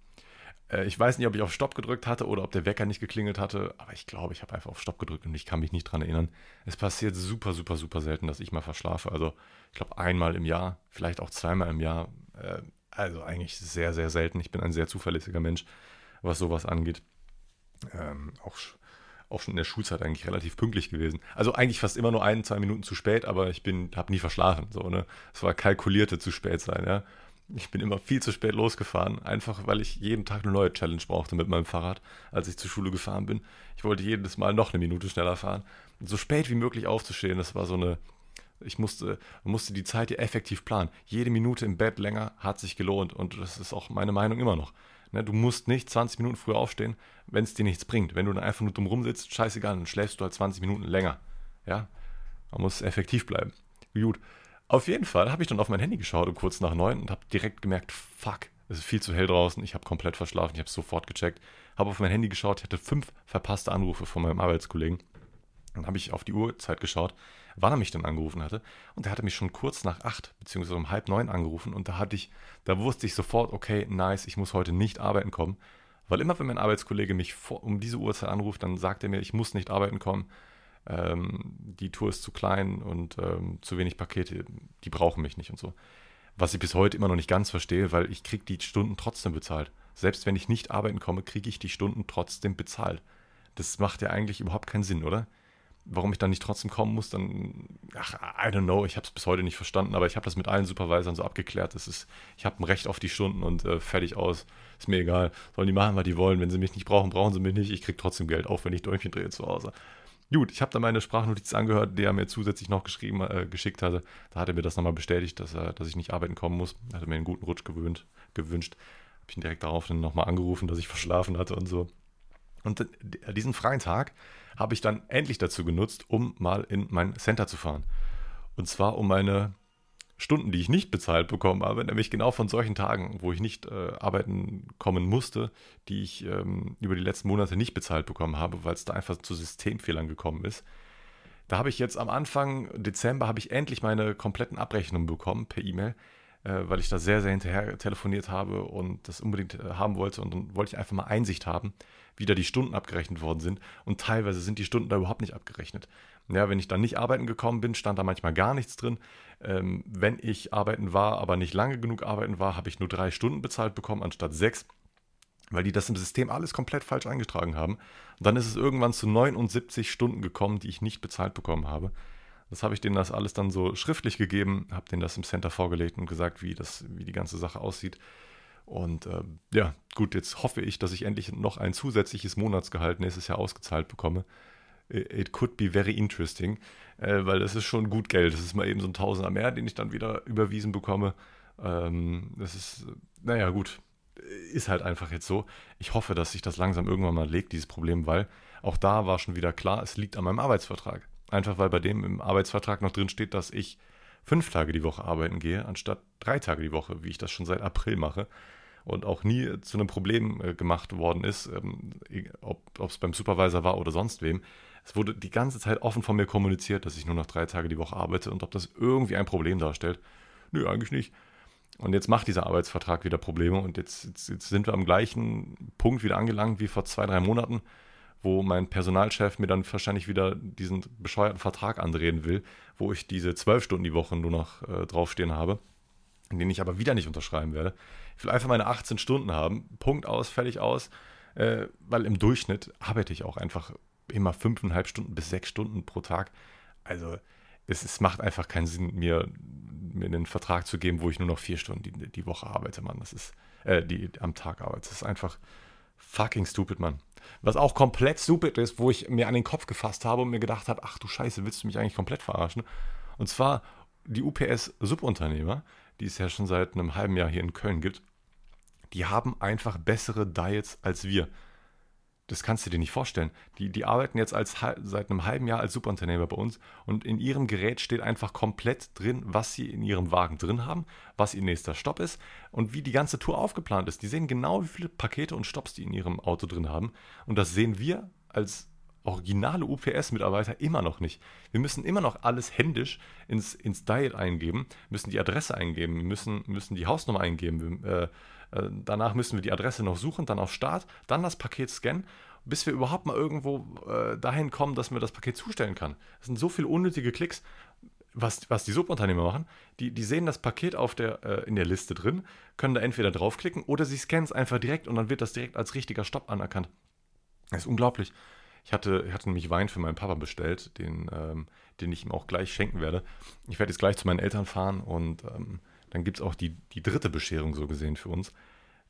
Äh, ich weiß nicht, ob ich auf Stopp gedrückt hatte oder ob der Wecker nicht geklingelt hatte, aber ich glaube, ich habe einfach auf Stopp gedrückt und ich kann mich nicht dran erinnern. Es passiert super, super, super selten, dass ich mal verschlafe. Also ich glaube einmal im Jahr, vielleicht auch zweimal im Jahr. Äh, also eigentlich sehr, sehr selten. Ich bin ein sehr zuverlässiger Mensch, was sowas angeht. Ähm, auch, auch schon in der Schulzeit eigentlich relativ pünktlich gewesen. Also eigentlich fast immer nur ein, zwei Minuten zu spät, aber ich habe nie verschlafen. So, ne? Es war kalkulierte zu spät sein, ja. Ich bin immer viel zu spät losgefahren, einfach weil ich jeden Tag eine neue Challenge brauchte mit meinem Fahrrad, als ich zur Schule gefahren bin. Ich wollte jedes Mal noch eine Minute schneller fahren. Und so spät wie möglich aufzustehen, das war so eine. Ich musste, musste die Zeit hier effektiv planen. Jede Minute im Bett länger hat sich gelohnt und das ist auch meine Meinung immer noch. Ne, du musst nicht 20 Minuten früher aufstehen, wenn es dir nichts bringt. Wenn du dann einfach nur dumm rumsitzt, scheißegal, dann schläfst du halt 20 Minuten länger. Ja, Man muss effektiv bleiben. Gut. Auf jeden Fall habe ich dann auf mein Handy geschaut um kurz nach neun und habe direkt gemerkt, fuck, es ist viel zu hell draußen. Ich habe komplett verschlafen. Ich habe sofort gecheckt. Habe auf mein Handy geschaut. Ich hatte fünf verpasste Anrufe von meinem Arbeitskollegen. Dann habe ich auf die Uhrzeit geschaut, wann er mich denn angerufen hatte. Und er hatte mich schon kurz nach acht, beziehungsweise um halb neun angerufen. Und da hatte ich, da wusste ich sofort, okay, nice, ich muss heute nicht arbeiten kommen. Weil immer, wenn mein Arbeitskollege mich vor, um diese Uhrzeit anruft, dann sagt er mir, ich muss nicht arbeiten kommen. Ähm, die Tour ist zu klein und ähm, zu wenig Pakete, die brauchen mich nicht und so. Was ich bis heute immer noch nicht ganz verstehe, weil ich kriege die Stunden trotzdem bezahlt. Selbst wenn ich nicht arbeiten komme, kriege ich die Stunden trotzdem bezahlt. Das macht ja eigentlich überhaupt keinen Sinn, oder? Warum ich dann nicht trotzdem kommen muss, dann, ach, I don't know, ich habe es bis heute nicht verstanden, aber ich habe das mit allen Supervisern so abgeklärt. Das ist, ich habe ein Recht auf die Stunden und äh, fertig aus. Ist mir egal. Sollen die machen, was die wollen. Wenn sie mich nicht brauchen, brauchen sie mich nicht. Ich kriege trotzdem Geld, auch wenn ich Däumchen drehe zu Hause. Gut, ich habe dann meine Sprachnotiz angehört, die er mir zusätzlich noch geschrieben, äh, geschickt hatte. Da hat er mir das nochmal bestätigt, dass, er, dass ich nicht arbeiten kommen muss. Er hatte mir einen guten Rutsch gewöhnt, gewünscht. Habe ich ihn direkt darauf dann nochmal angerufen, dass ich verschlafen hatte und so. Und diesen freien Tag habe ich dann endlich dazu genutzt, um mal in mein Center zu fahren. Und zwar um meine Stunden, die ich nicht bezahlt bekommen habe, nämlich genau von solchen Tagen, wo ich nicht äh, arbeiten kommen musste, die ich ähm, über die letzten Monate nicht bezahlt bekommen habe, weil es da einfach zu Systemfehlern gekommen ist. Da habe ich jetzt am Anfang Dezember habe ich endlich meine kompletten Abrechnungen bekommen per E-Mail, äh, weil ich da sehr, sehr hinterher telefoniert habe und das unbedingt äh, haben wollte. Und dann wollte ich einfach mal Einsicht haben, wie da die Stunden abgerechnet worden sind. Und teilweise sind die Stunden da überhaupt nicht abgerechnet. Ja, wenn ich dann nicht arbeiten gekommen bin, stand da manchmal gar nichts drin. Ähm, wenn ich arbeiten war, aber nicht lange genug arbeiten war, habe ich nur drei Stunden bezahlt bekommen anstatt sechs, weil die das im System alles komplett falsch eingetragen haben. Und dann ist es irgendwann zu 79 Stunden gekommen, die ich nicht bezahlt bekommen habe. Das habe ich denen das alles dann so schriftlich gegeben, habe denen das im Center vorgelegt und gesagt, wie, das, wie die ganze Sache aussieht. Und äh, ja, gut, jetzt hoffe ich, dass ich endlich noch ein zusätzliches Monatsgehalt nächstes Jahr ausgezahlt bekomme it could be very interesting, äh, weil das ist schon gut Geld. Das ist mal eben so ein Tausender mehr, den ich dann wieder überwiesen bekomme. Ähm, das ist, naja, gut, ist halt einfach jetzt so. Ich hoffe, dass sich das langsam irgendwann mal legt, dieses Problem, weil auch da war schon wieder klar, es liegt an meinem Arbeitsvertrag. Einfach weil bei dem im Arbeitsvertrag noch drin steht, dass ich fünf Tage die Woche arbeiten gehe, anstatt drei Tage die Woche, wie ich das schon seit April mache und auch nie zu einem Problem äh, gemacht worden ist, ähm, ob es beim Supervisor war oder sonst wem. Es wurde die ganze Zeit offen von mir kommuniziert, dass ich nur noch drei Tage die Woche arbeite und ob das irgendwie ein Problem darstellt. Nö, eigentlich nicht. Und jetzt macht dieser Arbeitsvertrag wieder Probleme und jetzt, jetzt, jetzt sind wir am gleichen Punkt wieder angelangt wie vor zwei, drei Monaten, wo mein Personalchef mir dann wahrscheinlich wieder diesen bescheuerten Vertrag andrehen will, wo ich diese zwölf Stunden die Woche nur noch äh, draufstehen habe, den ich aber wieder nicht unterschreiben werde. Ich will einfach meine 18 Stunden haben, Punkt aus, fertig aus, äh, weil im Durchschnitt arbeite ich auch einfach immer fünfeinhalb Stunden bis sechs Stunden pro Tag. Also es, es macht einfach keinen Sinn, mir, mir einen Vertrag zu geben, wo ich nur noch vier Stunden die, die Woche arbeite, Mann. Das ist, äh, die am Tag arbeite. Das ist einfach fucking stupid, Mann. Was auch komplett stupid ist, wo ich mir an den Kopf gefasst habe und mir gedacht habe, ach du Scheiße, willst du mich eigentlich komplett verarschen? Und zwar die UPS-Subunternehmer, die es ja schon seit einem halben Jahr hier in Köln gibt, die haben einfach bessere Diets als wir das kannst du dir nicht vorstellen. Die, die arbeiten jetzt als, seit einem halben Jahr als Superunternehmer bei uns und in ihrem Gerät steht einfach komplett drin, was sie in ihrem Wagen drin haben, was ihr nächster Stopp ist und wie die ganze Tour aufgeplant ist. Die sehen genau, wie viele Pakete und Stopps die in ihrem Auto drin haben. Und das sehen wir als originale UPS-Mitarbeiter immer noch nicht. Wir müssen immer noch alles händisch ins, ins Diet eingeben, müssen die Adresse eingeben, müssen, müssen die Hausnummer eingeben. Äh, danach müssen wir die Adresse noch suchen, dann auf Start, dann das Paket scannen, bis wir überhaupt mal irgendwo äh, dahin kommen, dass mir das Paket zustellen kann. Das sind so viele unnötige Klicks. Was, was die Subunternehmer machen, die, die sehen das Paket auf der, äh, in der Liste drin, können da entweder draufklicken oder sie scannen es einfach direkt und dann wird das direkt als richtiger Stopp anerkannt. Das ist unglaublich. Ich hatte, ich hatte nämlich Wein für meinen Papa bestellt, den, ähm, den ich ihm auch gleich schenken werde. Ich werde jetzt gleich zu meinen Eltern fahren und ähm, dann gibt es auch die, die dritte Bescherung so gesehen für uns.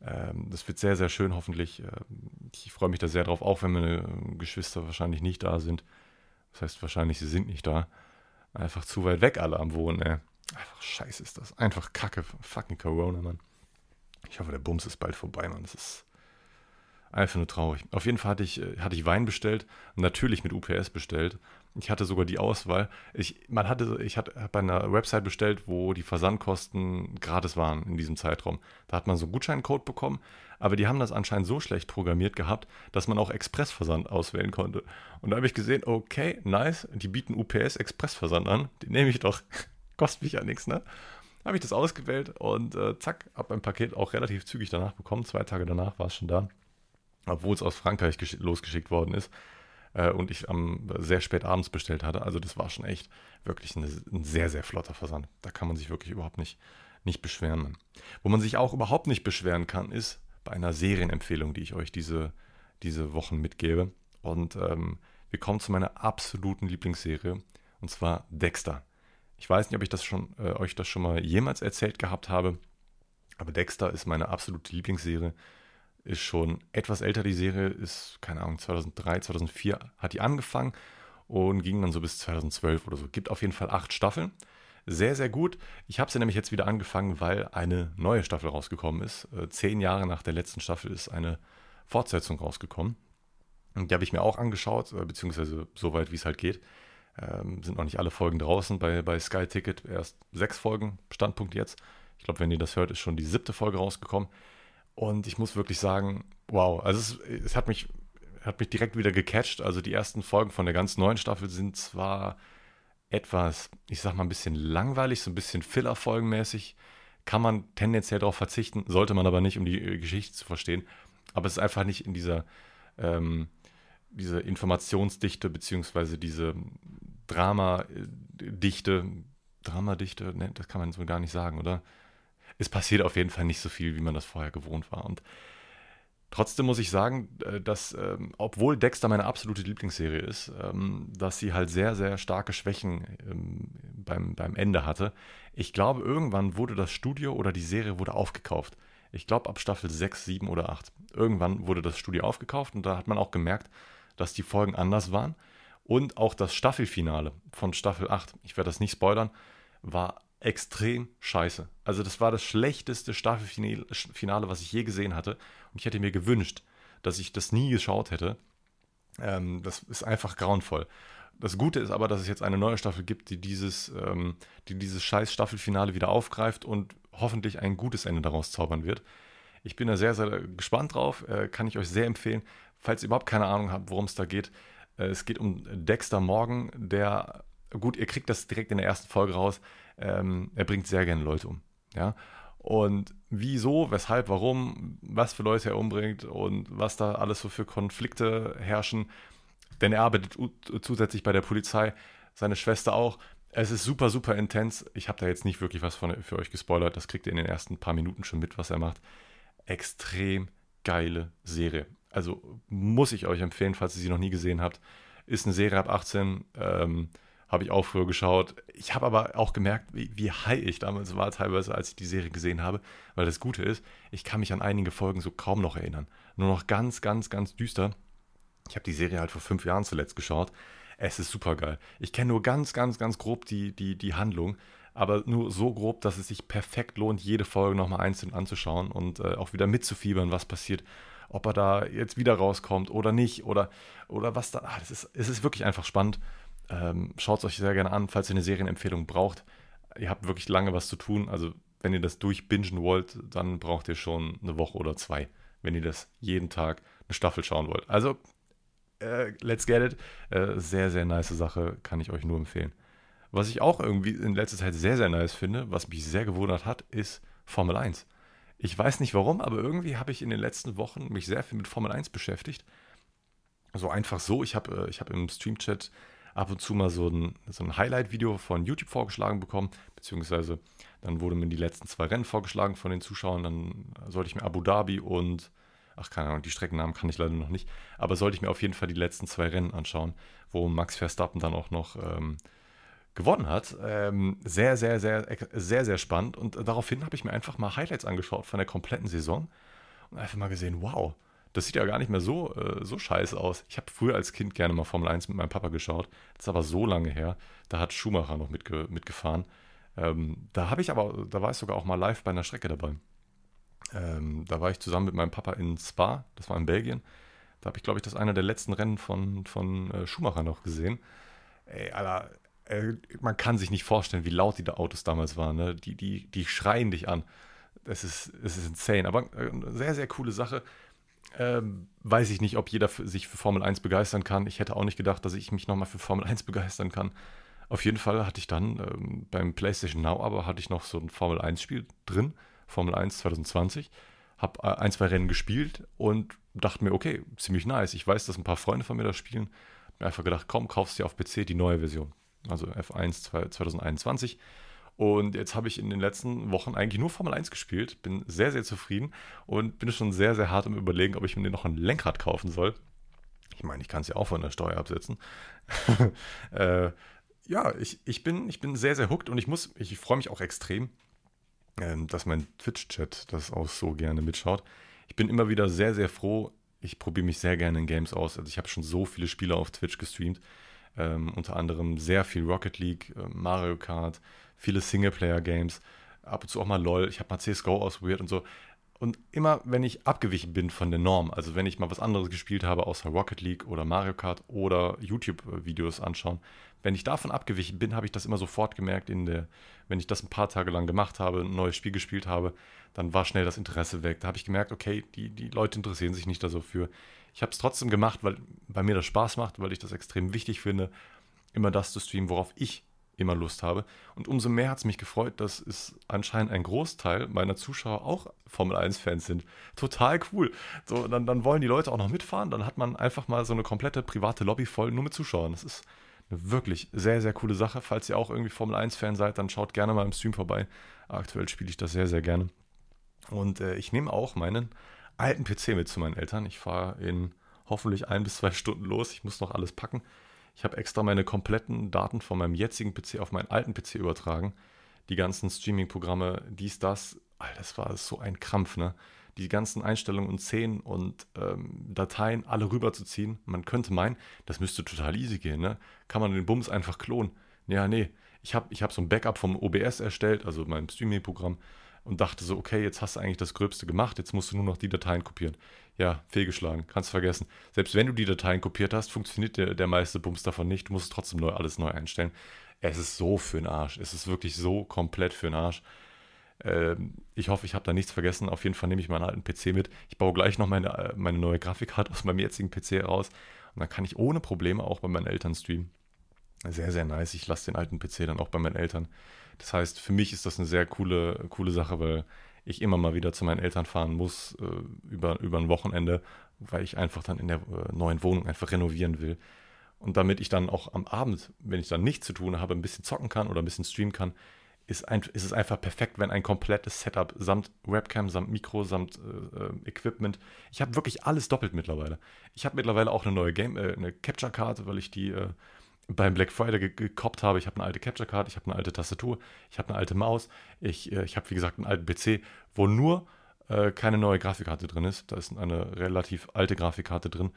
Ähm, das wird sehr, sehr schön, hoffentlich. Ähm, ich freue mich da sehr drauf, auch wenn meine Geschwister wahrscheinlich nicht da sind. Das heißt wahrscheinlich, sie sind nicht da. Einfach zu weit weg alle am Wohnen, ey. Einfach scheiße ist das. Einfach kacke. Fucking Corona, Mann. Ich hoffe, der Bums ist bald vorbei, Mann. Das ist einfach nur traurig. Auf jeden Fall hatte ich, äh, hatte ich Wein bestellt. Natürlich mit UPS bestellt. Ich hatte sogar die Auswahl. Ich, man hatte, ich hatte bei einer Website bestellt, wo die Versandkosten gratis waren in diesem Zeitraum. Da hat man so einen Gutscheincode bekommen, aber die haben das anscheinend so schlecht programmiert gehabt, dass man auch Expressversand auswählen konnte. Und da habe ich gesehen, okay, nice, die bieten UPS Expressversand an. Den nehme ich doch. Kostet mich ja nichts, ne? Habe ich das ausgewählt und äh, zack, habe mein Paket auch relativ zügig danach bekommen. Zwei Tage danach war es schon da. Obwohl es aus Frankreich losgeschickt worden ist äh, und ich am sehr spät abends bestellt hatte. Also das war schon echt wirklich eine, ein sehr, sehr flotter Versand. Da kann man sich wirklich überhaupt nicht, nicht beschweren. Wo man sich auch überhaupt nicht beschweren kann, ist bei einer Serienempfehlung, die ich euch diese, diese Wochen mitgebe. Und ähm, wir kommen zu meiner absoluten Lieblingsserie, und zwar Dexter. Ich weiß nicht, ob ich das schon, äh, euch das schon mal jemals erzählt gehabt habe, aber Dexter ist meine absolute Lieblingsserie ist schon etwas älter, die Serie ist, keine Ahnung, 2003, 2004 hat die angefangen und ging dann so bis 2012 oder so. Gibt auf jeden Fall acht Staffeln. Sehr, sehr gut. Ich habe sie nämlich jetzt wieder angefangen, weil eine neue Staffel rausgekommen ist. Äh, zehn Jahre nach der letzten Staffel ist eine Fortsetzung rausgekommen. Und die habe ich mir auch angeschaut, äh, beziehungsweise soweit wie es halt geht. Ähm, sind noch nicht alle Folgen draußen bei, bei Sky Ticket. Erst sechs Folgen, Standpunkt jetzt. Ich glaube, wenn ihr das hört, ist schon die siebte Folge rausgekommen. Und ich muss wirklich sagen, wow, also es, es, hat mich hat mich direkt wieder gecatcht. Also die ersten Folgen von der ganz neuen Staffel sind zwar etwas, ich sag mal, ein bisschen langweilig, so ein bisschen Filler-folgenmäßig. Kann man tendenziell darauf verzichten, sollte man aber nicht, um die äh, Geschichte zu verstehen. Aber es ist einfach nicht in dieser, ähm, diese Informationsdichte, beziehungsweise diese Dramadichte, Dramadichte, ne, das kann man so gar nicht sagen, oder? Es passiert auf jeden Fall nicht so viel, wie man das vorher gewohnt war. Und trotzdem muss ich sagen, äh, dass, ähm, obwohl Dexter meine absolute Lieblingsserie ist, ähm, dass sie halt sehr, sehr starke Schwächen ähm, beim, beim Ende hatte. Ich glaube, irgendwann wurde das Studio oder die Serie wurde aufgekauft. Ich glaube, ab Staffel 6, 7 oder 8. Irgendwann wurde das Studio aufgekauft und da hat man auch gemerkt, dass die Folgen anders waren. Und auch das Staffelfinale von Staffel 8, ich werde das nicht spoilern, war extrem scheiße. Also das war das schlechteste Staffelfinale, was ich je gesehen hatte. Und ich hätte mir gewünscht, dass ich das nie geschaut hätte. Ähm, das ist einfach grauenvoll. Das Gute ist aber, dass es jetzt eine neue Staffel gibt, die dieses, ähm, die dieses scheiß Staffelfinale wieder aufgreift und hoffentlich ein gutes Ende daraus zaubern wird. Ich bin da sehr, sehr gespannt drauf. Äh, kann ich euch sehr empfehlen. Falls ihr überhaupt keine Ahnung habt, worum es da geht. Äh, es geht um Dexter Morgan, der, gut, ihr kriegt das direkt in der ersten Folge raus ähm, er bringt sehr gerne Leute um. Ja? Und wieso, weshalb, warum, was für Leute er umbringt und was da alles so für Konflikte herrschen. Denn er arbeitet zusätzlich bei der Polizei, seine Schwester auch. Es ist super, super intens. Ich habe da jetzt nicht wirklich was von, für euch gespoilert. Das kriegt ihr in den ersten paar Minuten schon mit, was er macht. Extrem geile Serie. Also muss ich euch empfehlen, falls ihr sie noch nie gesehen habt. Ist eine Serie ab 18. Ähm, habe ich auch früher geschaut. Ich habe aber auch gemerkt, wie, wie high ich damals war, teilweise, als ich die Serie gesehen habe. Weil das Gute ist, ich kann mich an einige Folgen so kaum noch erinnern. Nur noch ganz, ganz, ganz düster. Ich habe die Serie halt vor fünf Jahren zuletzt geschaut. Es ist super geil. Ich kenne nur ganz, ganz, ganz grob die, die, die Handlung, aber nur so grob, dass es sich perfekt lohnt, jede Folge nochmal einzeln anzuschauen und äh, auch wieder mitzufiebern, was passiert. Ob er da jetzt wieder rauskommt oder nicht oder, oder was da. Ach, das ist, es ist wirklich einfach spannend. Ähm, Schaut es euch sehr gerne an, falls ihr eine Serienempfehlung braucht. Ihr habt wirklich lange was zu tun. Also, wenn ihr das durchbingen wollt, dann braucht ihr schon eine Woche oder zwei, wenn ihr das jeden Tag eine Staffel schauen wollt. Also, äh, let's get it. Äh, sehr, sehr nice Sache, kann ich euch nur empfehlen. Was ich auch irgendwie in letzter Zeit sehr, sehr nice finde, was mich sehr gewundert hat, ist Formel 1. Ich weiß nicht warum, aber irgendwie habe ich in den letzten Wochen mich sehr viel mit Formel 1 beschäftigt. So einfach so. Ich habe äh, hab im Streamchat ab und zu mal so ein, so ein Highlight-Video von YouTube vorgeschlagen bekommen, beziehungsweise dann wurde mir die letzten zwei Rennen vorgeschlagen von den Zuschauern. Dann sollte ich mir Abu Dhabi und, ach keine Ahnung, die Streckennamen kann ich leider noch nicht, aber sollte ich mir auf jeden Fall die letzten zwei Rennen anschauen, wo Max Verstappen dann auch noch ähm, gewonnen hat. Ähm, sehr, sehr, sehr, sehr, sehr spannend. Und daraufhin habe ich mir einfach mal Highlights angeschaut von der kompletten Saison und einfach mal gesehen, wow, das sieht ja gar nicht mehr so, äh, so scheiße aus. Ich habe früher als Kind gerne mal Formel 1 mit meinem Papa geschaut. Das ist aber so lange her. Da hat Schumacher noch mitge mitgefahren. Ähm, da habe ich aber, da war ich sogar auch mal live bei einer Strecke dabei. Ähm, da war ich zusammen mit meinem Papa in Spa, das war in Belgien. Da habe ich, glaube ich, das einer der letzten Rennen von, von äh, Schumacher noch gesehen. ey, Alter, äh, man kann sich nicht vorstellen, wie laut die Autos damals waren. Ne? Die, die, die schreien dich an. Es ist, ist insane. Aber eine äh, sehr, sehr coole Sache. Ähm, weiß ich nicht, ob jeder sich für Formel 1 begeistern kann. Ich hätte auch nicht gedacht, dass ich mich nochmal für Formel 1 begeistern kann. Auf jeden Fall hatte ich dann ähm, beim PlayStation Now aber hatte ich noch so ein Formel 1 Spiel drin, Formel 1 2020. Hab äh, ein, zwei Rennen gespielt und dachte mir, okay, ziemlich nice. Ich weiß, dass ein paar Freunde von mir da spielen. Hab mir einfach gedacht, komm, kaufst dir auf PC die neue Version. Also F1 2021. Und jetzt habe ich in den letzten Wochen eigentlich nur Formel 1 gespielt, bin sehr, sehr zufrieden und bin schon sehr, sehr hart im Überlegen, ob ich mir noch ein Lenkrad kaufen soll. Ich meine, ich kann es ja auch von der Steuer absetzen. äh, ja, ich, ich, bin, ich bin sehr, sehr hooked und ich muss, ich freue mich auch extrem, äh, dass mein Twitch-Chat das auch so gerne mitschaut. Ich bin immer wieder sehr, sehr froh. Ich probiere mich sehr gerne in Games aus. Also ich habe schon so viele Spiele auf Twitch gestreamt. Ähm, unter anderem sehr viel Rocket League, äh, Mario Kart, viele Singleplayer-Games, ab und zu auch mal LOL, ich habe mal CSGO ausprobiert und so. Und immer, wenn ich abgewichen bin von der Norm, also wenn ich mal was anderes gespielt habe, außer Rocket League oder Mario Kart oder YouTube-Videos anschauen, wenn ich davon abgewichen bin, habe ich das immer sofort gemerkt, in der, wenn ich das ein paar Tage lang gemacht habe, ein neues Spiel gespielt habe, dann war schnell das Interesse weg. Da habe ich gemerkt, okay, die, die Leute interessieren sich nicht da so für. Ich habe es trotzdem gemacht, weil, weil mir das Spaß macht, weil ich das extrem wichtig finde, immer das zu streamen, worauf ich immer Lust habe. Und umso mehr hat es mich gefreut, dass es anscheinend ein Großteil meiner Zuschauer auch Formel 1-Fans sind. Total cool. So, dann, dann wollen die Leute auch noch mitfahren. Dann hat man einfach mal so eine komplette private Lobby voll nur mit Zuschauern. Das ist eine wirklich sehr, sehr coole Sache. Falls ihr auch irgendwie Formel 1-Fan seid, dann schaut gerne mal im Stream vorbei. Aktuell spiele ich das sehr, sehr gerne. Und äh, ich nehme auch meinen alten PC mit zu meinen Eltern. Ich fahre in hoffentlich ein bis zwei Stunden los. Ich muss noch alles packen. Ich habe extra meine kompletten Daten von meinem jetzigen PC auf meinen alten PC übertragen. Die ganzen Streaming-Programme, dies, das. Alter, das war so ein Krampf, ne? Die ganzen Einstellungen und Szenen und ähm, Dateien alle rüberzuziehen. Man könnte meinen, das müsste total easy gehen, ne? Kann man den Bums einfach klonen? Ja, nee. Ich habe ich hab so ein Backup vom OBS erstellt, also meinem Streaming-Programm und dachte so, okay, jetzt hast du eigentlich das Gröbste gemacht, jetzt musst du nur noch die Dateien kopieren. Ja, fehlgeschlagen, kannst vergessen. Selbst wenn du die Dateien kopiert hast, funktioniert der, der meiste Bums davon nicht. Du musst trotzdem neu, alles neu einstellen. Es ist so für den Arsch. Es ist wirklich so komplett für den Arsch. Ähm, ich hoffe, ich habe da nichts vergessen. Auf jeden Fall nehme ich meinen alten PC mit. Ich baue gleich noch meine, äh, meine neue Grafikkarte aus meinem jetzigen PC heraus. Und dann kann ich ohne Probleme auch bei meinen Eltern streamen. Sehr, sehr nice. Ich lasse den alten PC dann auch bei meinen Eltern. Das heißt, für mich ist das eine sehr coole, coole Sache, weil ich immer mal wieder zu meinen Eltern fahren muss äh, über, über ein Wochenende, weil ich einfach dann in der äh, neuen Wohnung einfach renovieren will. Und damit ich dann auch am Abend, wenn ich dann nichts zu tun habe, ein bisschen zocken kann oder ein bisschen streamen kann, ist, ein, ist es einfach perfekt, wenn ein komplettes Setup samt Webcam, samt Mikro, samt äh, äh Equipment. Ich habe wirklich alles doppelt mittlerweile. Ich habe mittlerweile auch eine neue Game, äh, eine Capture-Karte, weil ich die äh, beim Black Friday gekoppt habe. Ich habe eine alte Capture Card, ich habe eine alte Tastatur, ich habe eine alte Maus, ich, äh, ich habe wie gesagt einen alten PC, wo nur äh, keine neue Grafikkarte drin ist. Da ist eine relativ alte Grafikkarte drin.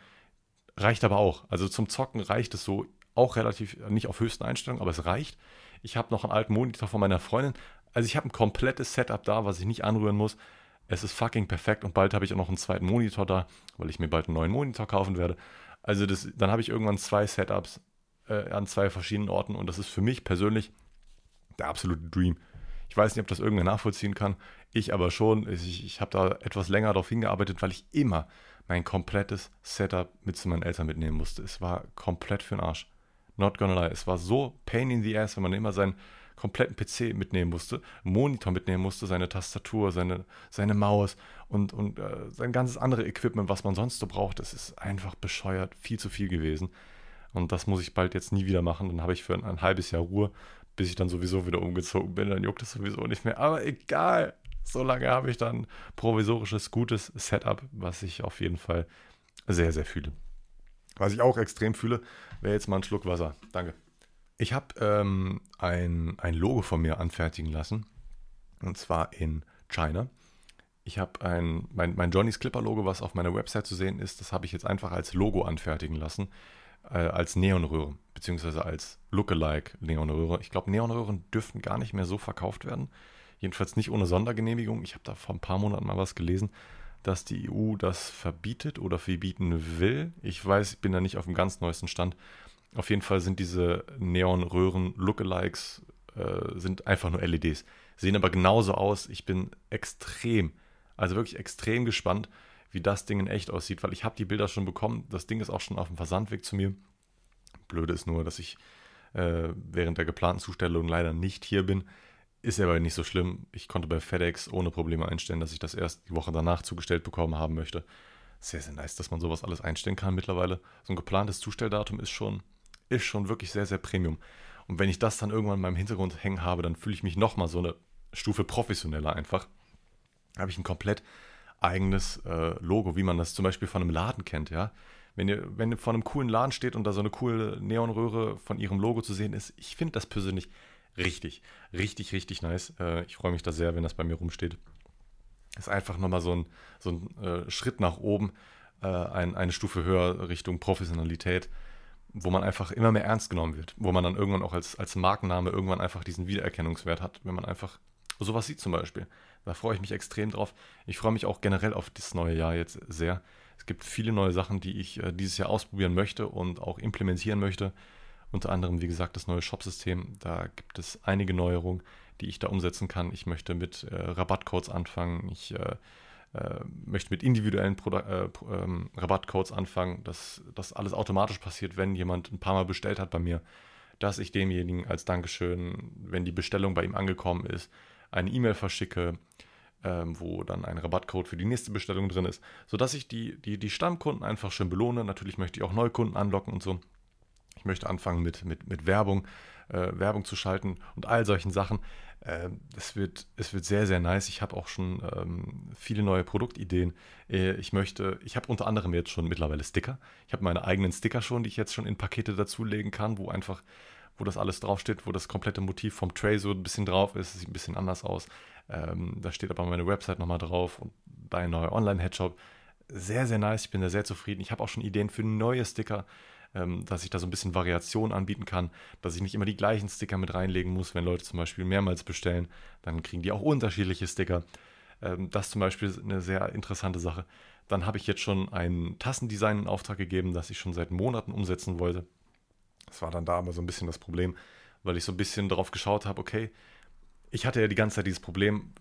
Reicht aber auch. Also zum Zocken reicht es so auch relativ, nicht auf höchsten Einstellungen, aber es reicht. Ich habe noch einen alten Monitor von meiner Freundin. Also ich habe ein komplettes Setup da, was ich nicht anrühren muss. Es ist fucking perfekt und bald habe ich auch noch einen zweiten Monitor da, weil ich mir bald einen neuen Monitor kaufen werde. Also das, dann habe ich irgendwann zwei Setups äh, an zwei verschiedenen Orten und das ist für mich persönlich der absolute Dream. Ich weiß nicht, ob das irgendwer nachvollziehen kann. Ich aber schon. Ich, ich habe da etwas länger darauf hingearbeitet, weil ich immer mein komplettes Setup mit zu meinen Eltern mitnehmen musste. Es war komplett für den Arsch. Not gonna lie. Es war so pain in the ass, wenn man immer seinen kompletten PC mitnehmen musste, Monitor mitnehmen musste, seine Tastatur, seine, seine Maus und, und äh, sein ganzes andere Equipment, was man sonst so braucht. Das ist einfach bescheuert, viel zu viel gewesen. Und das muss ich bald jetzt nie wieder machen. Dann habe ich für ein, ein halbes Jahr Ruhe, bis ich dann sowieso wieder umgezogen bin. Dann juckt es sowieso nicht mehr. Aber egal. So lange habe ich dann provisorisches, gutes Setup, was ich auf jeden Fall sehr, sehr fühle. Was ich auch extrem fühle, wäre jetzt mal ein Schluck Wasser. Danke. Ich habe ähm, ein, ein Logo von mir anfertigen lassen. Und zwar in China. Ich habe ein, mein, mein Johnny's Clipper Logo, was auf meiner Website zu sehen ist, das habe ich jetzt einfach als Logo anfertigen lassen äh, als Neonröhre, beziehungsweise als Lookalike Neonröhre. Ich glaube, Neonröhren dürften gar nicht mehr so verkauft werden. Jedenfalls nicht ohne Sondergenehmigung. Ich habe da vor ein paar Monaten mal was gelesen, dass die EU das verbietet oder verbieten will. Ich weiß, ich bin da nicht auf dem ganz neuesten Stand. Auf jeden Fall sind diese Neonröhren-Lookalikes äh, sind einfach nur LEDs. Sehen aber genauso aus. Ich bin extrem, also wirklich extrem gespannt, wie das Ding in echt aussieht, weil ich habe die Bilder schon bekommen. Das Ding ist auch schon auf dem Versandweg zu mir. Blöde ist nur, dass ich äh, während der geplanten Zustellung leider nicht hier bin. Ist aber nicht so schlimm. Ich konnte bei FedEx ohne Probleme einstellen, dass ich das erst die Woche danach zugestellt bekommen haben möchte. Sehr, sehr nice, dass man sowas alles einstellen kann mittlerweile. So ein geplantes Zustelldatum ist schon, ist schon wirklich sehr, sehr Premium. Und wenn ich das dann irgendwann in meinem Hintergrund hängen habe, dann fühle ich mich nochmal so eine Stufe professioneller einfach. Da habe ich ein komplett eigenes äh, Logo, wie man das zum Beispiel von einem Laden kennt, ja. Wenn ihr, wenn ihr vor einem coolen Laden steht und da so eine coole Neonröhre von ihrem Logo zu sehen ist, ich finde das persönlich richtig, richtig, richtig nice. Äh, ich freue mich da sehr, wenn das bei mir rumsteht. Ist einfach nochmal so ein, so ein äh, Schritt nach oben, äh, ein, eine Stufe höher Richtung Professionalität, wo man einfach immer mehr ernst genommen wird, wo man dann irgendwann auch als, als Markenname irgendwann einfach diesen Wiedererkennungswert hat, wenn man einfach sowas sieht zum Beispiel. Da freue ich mich extrem drauf. Ich freue mich auch generell auf das neue Jahr jetzt sehr. Es gibt viele neue Sachen, die ich äh, dieses Jahr ausprobieren möchte und auch implementieren möchte. Unter anderem, wie gesagt, das neue Shop-System. Da gibt es einige Neuerungen, die ich da umsetzen kann. Ich möchte mit äh, Rabattcodes anfangen. Ich äh, äh möchte mit individuellen Produ äh, ähm, Rabattcodes anfangen, dass das alles automatisch passiert, wenn jemand ein paar Mal bestellt hat bei mir, dass ich demjenigen als Dankeschön, wenn die Bestellung bei ihm angekommen ist, eine E-Mail verschicke, ähm, wo dann ein Rabattcode für die nächste Bestellung drin ist, sodass ich die, die, die Stammkunden einfach schön belohne. Natürlich möchte ich auch Neukunden anlocken und so. Ich möchte anfangen mit, mit, mit Werbung, äh, Werbung zu schalten und all solchen Sachen. Äh, es, wird, es wird sehr, sehr nice. Ich habe auch schon ähm, viele neue Produktideen. Äh, ich möchte, ich habe unter anderem jetzt schon mittlerweile Sticker. Ich habe meine eigenen Sticker schon, die ich jetzt schon in Pakete dazulegen kann, wo einfach, wo das alles draufsteht, wo das komplette Motiv vom Tray so ein bisschen drauf ist. Sieht ein bisschen anders aus. Ähm, da steht aber meine Website nochmal drauf und dein neuer Online-Headshop. Sehr, sehr nice. Ich bin da sehr zufrieden. Ich habe auch schon Ideen für neue Sticker ähm, dass ich da so ein bisschen Variation anbieten kann, dass ich nicht immer die gleichen Sticker mit reinlegen muss, wenn Leute zum Beispiel mehrmals bestellen, dann kriegen die auch unterschiedliche Sticker. Ähm, das ist zum Beispiel eine sehr interessante Sache. Dann habe ich jetzt schon ein Tassendesign in Auftrag gegeben, das ich schon seit Monaten umsetzen wollte. Das war dann da aber so ein bisschen das Problem, weil ich so ein bisschen darauf geschaut habe, okay, ich hatte ja die ganze Zeit dieses Problem,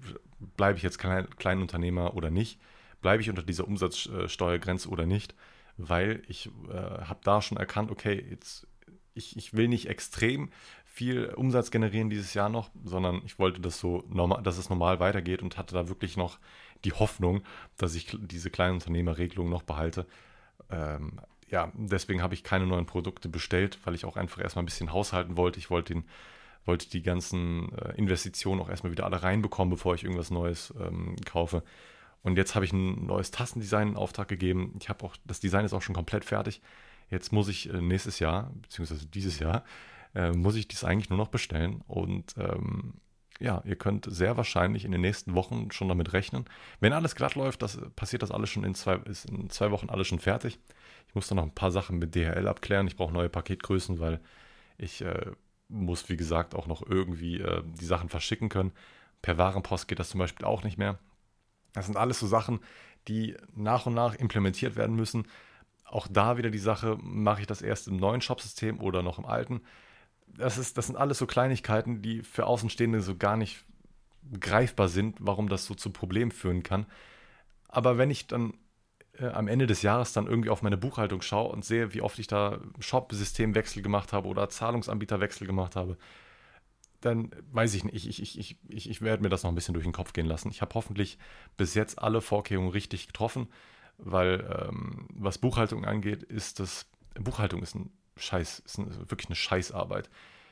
bleibe ich jetzt Klein, Kleinunternehmer oder nicht? Bleibe ich unter dieser Umsatzsteuergrenze oder nicht? weil ich äh, habe da schon erkannt, okay, jetzt ich, ich will nicht extrem viel Umsatz generieren dieses Jahr noch, sondern ich wollte, dass so normal, dass es normal weitergeht und hatte da wirklich noch die Hoffnung, dass ich diese Kleinunternehmerregelung noch behalte. Ähm, ja, deswegen habe ich keine neuen Produkte bestellt, weil ich auch einfach erstmal ein bisschen haushalten wollte. Ich wollte, den, wollte die ganzen äh, Investitionen auch erstmal wieder alle reinbekommen, bevor ich irgendwas Neues ähm, kaufe. Und jetzt habe ich ein neues Tassendesign in Auftrag gegeben. Ich habe auch, das Design ist auch schon komplett fertig. Jetzt muss ich äh, nächstes Jahr, beziehungsweise dieses Jahr, äh, muss ich dies eigentlich nur noch bestellen. Und ähm, ja, ihr könnt sehr wahrscheinlich in den nächsten Wochen schon damit rechnen. Wenn alles glatt läuft, das, passiert das alles schon in zwei, ist in zwei Wochen alles schon fertig. Ich muss dann noch ein paar Sachen mit DHL abklären. Ich brauche neue Paketgrößen, weil ich äh, muss, wie gesagt, auch noch irgendwie äh, die Sachen verschicken können. Per Warenpost geht das zum Beispiel auch nicht mehr. Das sind alles so Sachen, die nach und nach implementiert werden müssen. Auch da wieder die Sache, mache ich das erst im neuen Shop-System oder noch im alten? Das, ist, das sind alles so Kleinigkeiten, die für Außenstehende so gar nicht greifbar sind, warum das so zu Problemen führen kann. Aber wenn ich dann äh, am Ende des Jahres dann irgendwie auf meine Buchhaltung schaue und sehe, wie oft ich da Shop-Systemwechsel gemacht habe oder Zahlungsanbieterwechsel gemacht habe, dann weiß ich nicht, ich, ich, ich, ich, ich werde mir das noch ein bisschen durch den Kopf gehen lassen. Ich habe hoffentlich bis jetzt alle Vorkehrungen richtig getroffen, weil ähm, was Buchhaltung angeht, ist das, Buchhaltung ist ein Scheiß, ist ein, wirklich eine Scheißarbeit.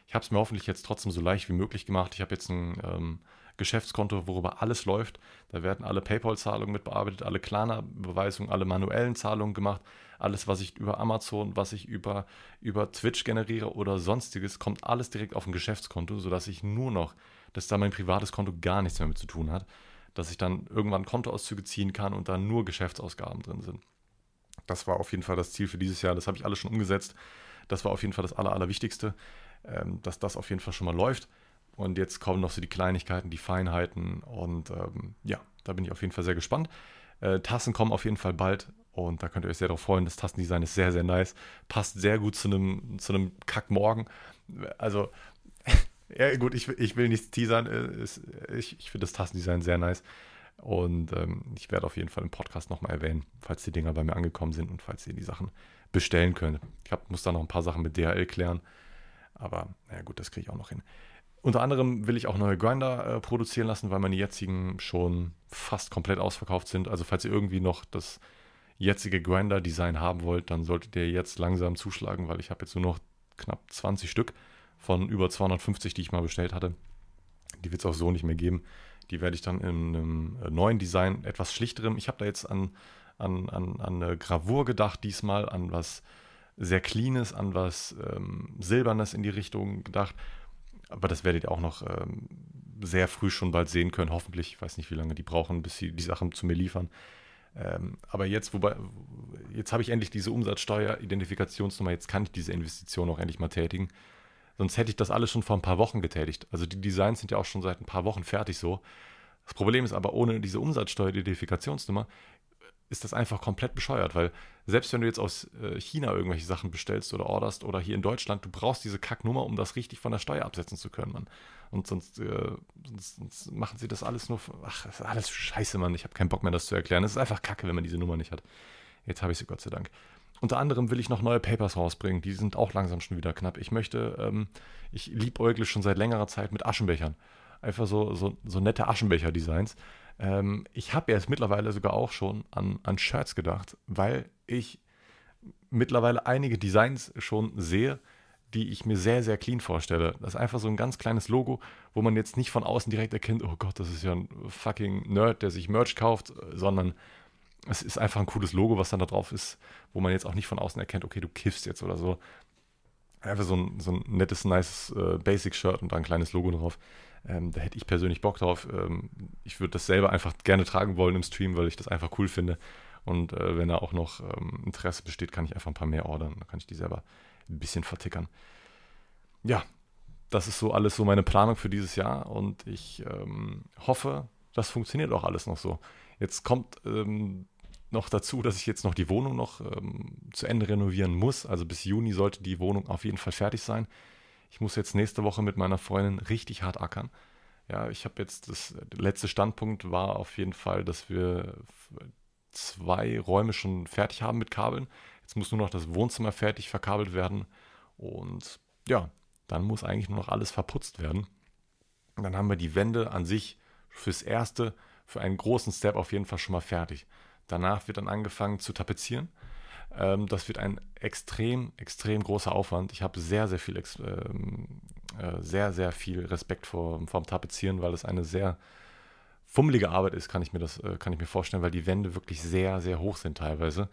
Ich habe es mir hoffentlich jetzt trotzdem so leicht wie möglich gemacht. Ich habe jetzt ein ähm, Geschäftskonto, worüber alles läuft. Da werden alle PayPal-Zahlungen mit bearbeitet, alle Klarna-Beweisungen, alle manuellen Zahlungen gemacht. Alles, was ich über Amazon, was ich über, über Twitch generiere oder sonstiges, kommt alles direkt auf ein Geschäftskonto, sodass ich nur noch, dass da mein privates Konto gar nichts mehr mit zu tun hat, dass ich dann irgendwann Kontoauszüge ziehen kann und da nur Geschäftsausgaben drin sind. Das war auf jeden Fall das Ziel für dieses Jahr. Das habe ich alles schon umgesetzt. Das war auf jeden Fall das Aller, Allerwichtigste, ähm, dass das auf jeden Fall schon mal läuft. Und jetzt kommen noch so die Kleinigkeiten, die Feinheiten. Und ähm, ja, da bin ich auf jeden Fall sehr gespannt. Äh, Tassen kommen auf jeden Fall bald. und da könnt ihr euch sehr darauf freuen. Das Tastendesign ist sehr, sehr nice. Passt sehr gut zu einem, zu Kackmorgen. Also, ja gut, ich, ich will nichts teasern. Äh, ich, ich finde das Tastendesign sehr nice. Und ähm, ich werde auf jeden Fall im Podcast nochmal erwähnen, falls die Dinger bei mir angekommen sind und falls ihr die Sachen bestellen könnt. Ich hab, muss da noch ein paar Sachen mit DHL klären. Aber naja gut, das kriege ich auch noch hin. Unter anderem will ich auch neue Grinder äh, produzieren lassen, weil meine jetzigen schon fast komplett ausverkauft sind. Also falls ihr irgendwie noch das jetzige Grinder-Design haben wollt, dann solltet ihr jetzt langsam zuschlagen, weil ich habe jetzt nur noch knapp 20 Stück von über 250, die ich mal bestellt hatte. Die wird es auch so nicht mehr geben. Die werde ich dann in einem äh, neuen Design, etwas schlichterem. Ich habe da jetzt an, an, an, an eine Gravur gedacht, diesmal an was sehr Cleanes, an was ähm, Silbernes in die Richtung gedacht. Aber das werdet ihr auch noch ähm, sehr früh schon bald sehen können, hoffentlich. Ich weiß nicht, wie lange die brauchen, bis sie die Sachen zu mir liefern. Ähm, aber jetzt, wobei, jetzt habe ich endlich diese Umsatzsteuer-Identifikationsnummer, jetzt kann ich diese Investition auch endlich mal tätigen. Sonst hätte ich das alles schon vor ein paar Wochen getätigt. Also die Designs sind ja auch schon seit ein paar Wochen fertig so. Das Problem ist aber, ohne diese Umsatzsteuer-Identifikationsnummer ist das einfach komplett bescheuert, weil selbst wenn du jetzt aus äh, China irgendwelche Sachen bestellst oder orderst oder hier in Deutschland, du brauchst diese Kacknummer, um das richtig von der Steuer absetzen zu können, Mann. Und sonst, äh, sonst, sonst, machen sie das alles nur. Ach, das ist alles scheiße, Mann. Ich habe keinen Bock mehr, das zu erklären. Es ist einfach kacke, wenn man diese Nummer nicht hat. Jetzt habe ich sie, Gott sei Dank. Unter anderem will ich noch neue Papers rausbringen. Die sind auch langsam schon wieder knapp. Ich möchte, ähm, ich liebäugle schon seit längerer Zeit mit Aschenbechern. Einfach so, so, so nette Aschenbecher-Designs. Ähm, ich habe jetzt mittlerweile sogar auch schon an, an Shirts gedacht, weil ich mittlerweile einige Designs schon sehe, die ich mir sehr, sehr clean vorstelle. Das ist einfach so ein ganz kleines Logo, wo man jetzt nicht von außen direkt erkennt, oh Gott, das ist ja ein fucking Nerd, der sich Merch kauft, sondern es ist einfach ein cooles Logo, was dann da drauf ist, wo man jetzt auch nicht von außen erkennt, okay, du kiffst jetzt oder so. Einfach so ein, so ein nettes, nice äh, Basic-Shirt und da ein kleines Logo drauf. Ähm, da hätte ich persönlich Bock drauf. Ähm, ich würde das selber einfach gerne tragen wollen im Stream, weil ich das einfach cool finde. Und äh, wenn da auch noch ähm, Interesse besteht, kann ich einfach ein paar mehr ordern. Dann kann ich die selber ein bisschen vertickern. Ja, das ist so alles so meine Planung für dieses Jahr und ich ähm, hoffe, das funktioniert auch alles noch so. Jetzt kommt ähm, noch dazu, dass ich jetzt noch die Wohnung noch ähm, zu Ende renovieren muss. Also bis Juni sollte die Wohnung auf jeden Fall fertig sein. Ich muss jetzt nächste Woche mit meiner Freundin richtig hart ackern. Ja, ich habe jetzt das letzte Standpunkt war auf jeden Fall, dass wir zwei Räume schon fertig haben mit Kabeln. Jetzt muss nur noch das Wohnzimmer fertig verkabelt werden und ja, dann muss eigentlich nur noch alles verputzt werden. Dann haben wir die Wände an sich fürs erste, für einen großen Step auf jeden Fall schon mal fertig. Danach wird dann angefangen zu tapezieren. Ähm, das wird ein extrem, extrem großer Aufwand. Ich habe sehr, sehr viel, ähm, äh, sehr, sehr viel Respekt vor, dem Tapezieren, weil es eine sehr fummelige Arbeit ist, kann ich mir das, äh, kann ich mir vorstellen, weil die Wände wirklich sehr, sehr hoch sind teilweise.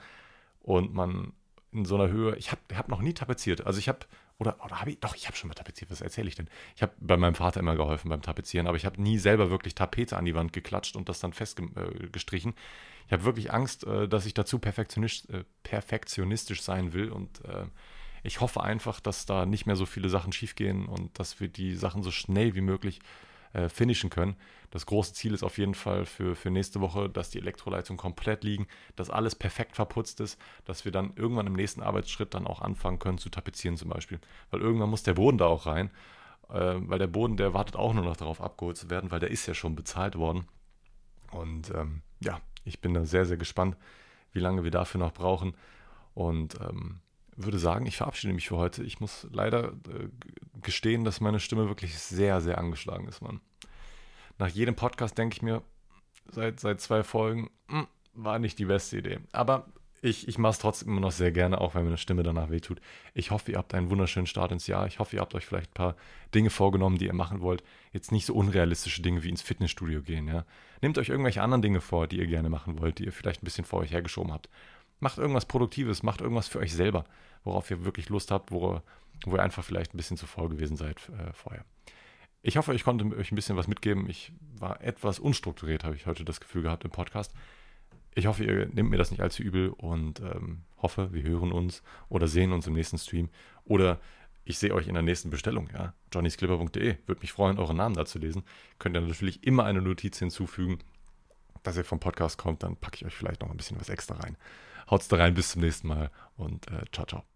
Und man in so einer Höhe, ich habe hab noch nie tapeziert. Also ich habe, oder, oder habe ich, doch, ich habe schon mal tapeziert, was erzähle ich denn? Ich habe bei meinem Vater immer geholfen beim Tapezieren, aber ich habe nie selber wirklich Tapete an die Wand geklatscht und das dann festgestrichen. Äh, ich habe wirklich Angst, äh, dass ich dazu perfektionistisch, äh, perfektionistisch sein will und ich hoffe einfach, dass da nicht mehr so viele Sachen schiefgehen und dass wir die Sachen so schnell wie möglich äh, finishen können. Das große Ziel ist auf jeden Fall für, für nächste Woche, dass die Elektroleitungen komplett liegen, dass alles perfekt verputzt ist, dass wir dann irgendwann im nächsten Arbeitsschritt dann auch anfangen können zu tapezieren zum Beispiel. Weil irgendwann muss der Boden da auch rein, äh, weil der Boden, der wartet auch nur noch darauf abgeholt zu werden, weil der ist ja schon bezahlt worden. Und ähm, ja, ich bin da sehr, sehr gespannt, wie lange wir dafür noch brauchen. Und ähm, würde sagen, ich verabschiede mich für heute. Ich muss leider äh, gestehen, dass meine Stimme wirklich sehr, sehr angeschlagen ist, Mann. Nach jedem Podcast denke ich mir, seit, seit zwei Folgen, mh, hm, war nicht die beste Idee. Aber ich, ich mache es trotzdem immer noch sehr gerne, auch wenn meine Stimme danach wehtut. Ich hoffe, ihr habt einen wunderschönen Start ins Jahr. Ich hoffe, ihr habt euch vielleicht ein paar Dinge vorgenommen, die ihr machen wollt. Jetzt nicht so unrealistische Dinge wie ins Fitnessstudio gehen. Ja? Nehmt euch irgendwelche anderen Dinge vor, die ihr gerne machen wollt, die ihr vielleicht ein bisschen vor euch hergeschoben habt. Macht irgendwas Produktives, macht irgendwas für euch selber, worauf ihr wirklich Lust habt, wo, wo ihr einfach vielleicht ein bisschen zu faul gewesen seid äh, vorher. Ich hoffe, ich konnte euch ein bisschen was mitgeben. Ich war etwas unstrukturiert, habe ich heute das Gefühl gehabt im Podcast. Ich hoffe, ihr nehmt mir das nicht allzu übel und ähm, hoffe, wir hören uns oder sehen uns im nächsten Stream. Oder ich sehe euch in der nächsten Bestellung, ja. johnnysclipper.de. Würde mich freuen, euren Namen da zu lesen. Könnt ihr natürlich immer eine Notiz hinzufügen, dass ihr vom Podcast kommt, dann packe ich euch vielleicht noch ein bisschen was extra rein. Haut's da rein, bis zum nächsten Mal und äh, ciao, ciao.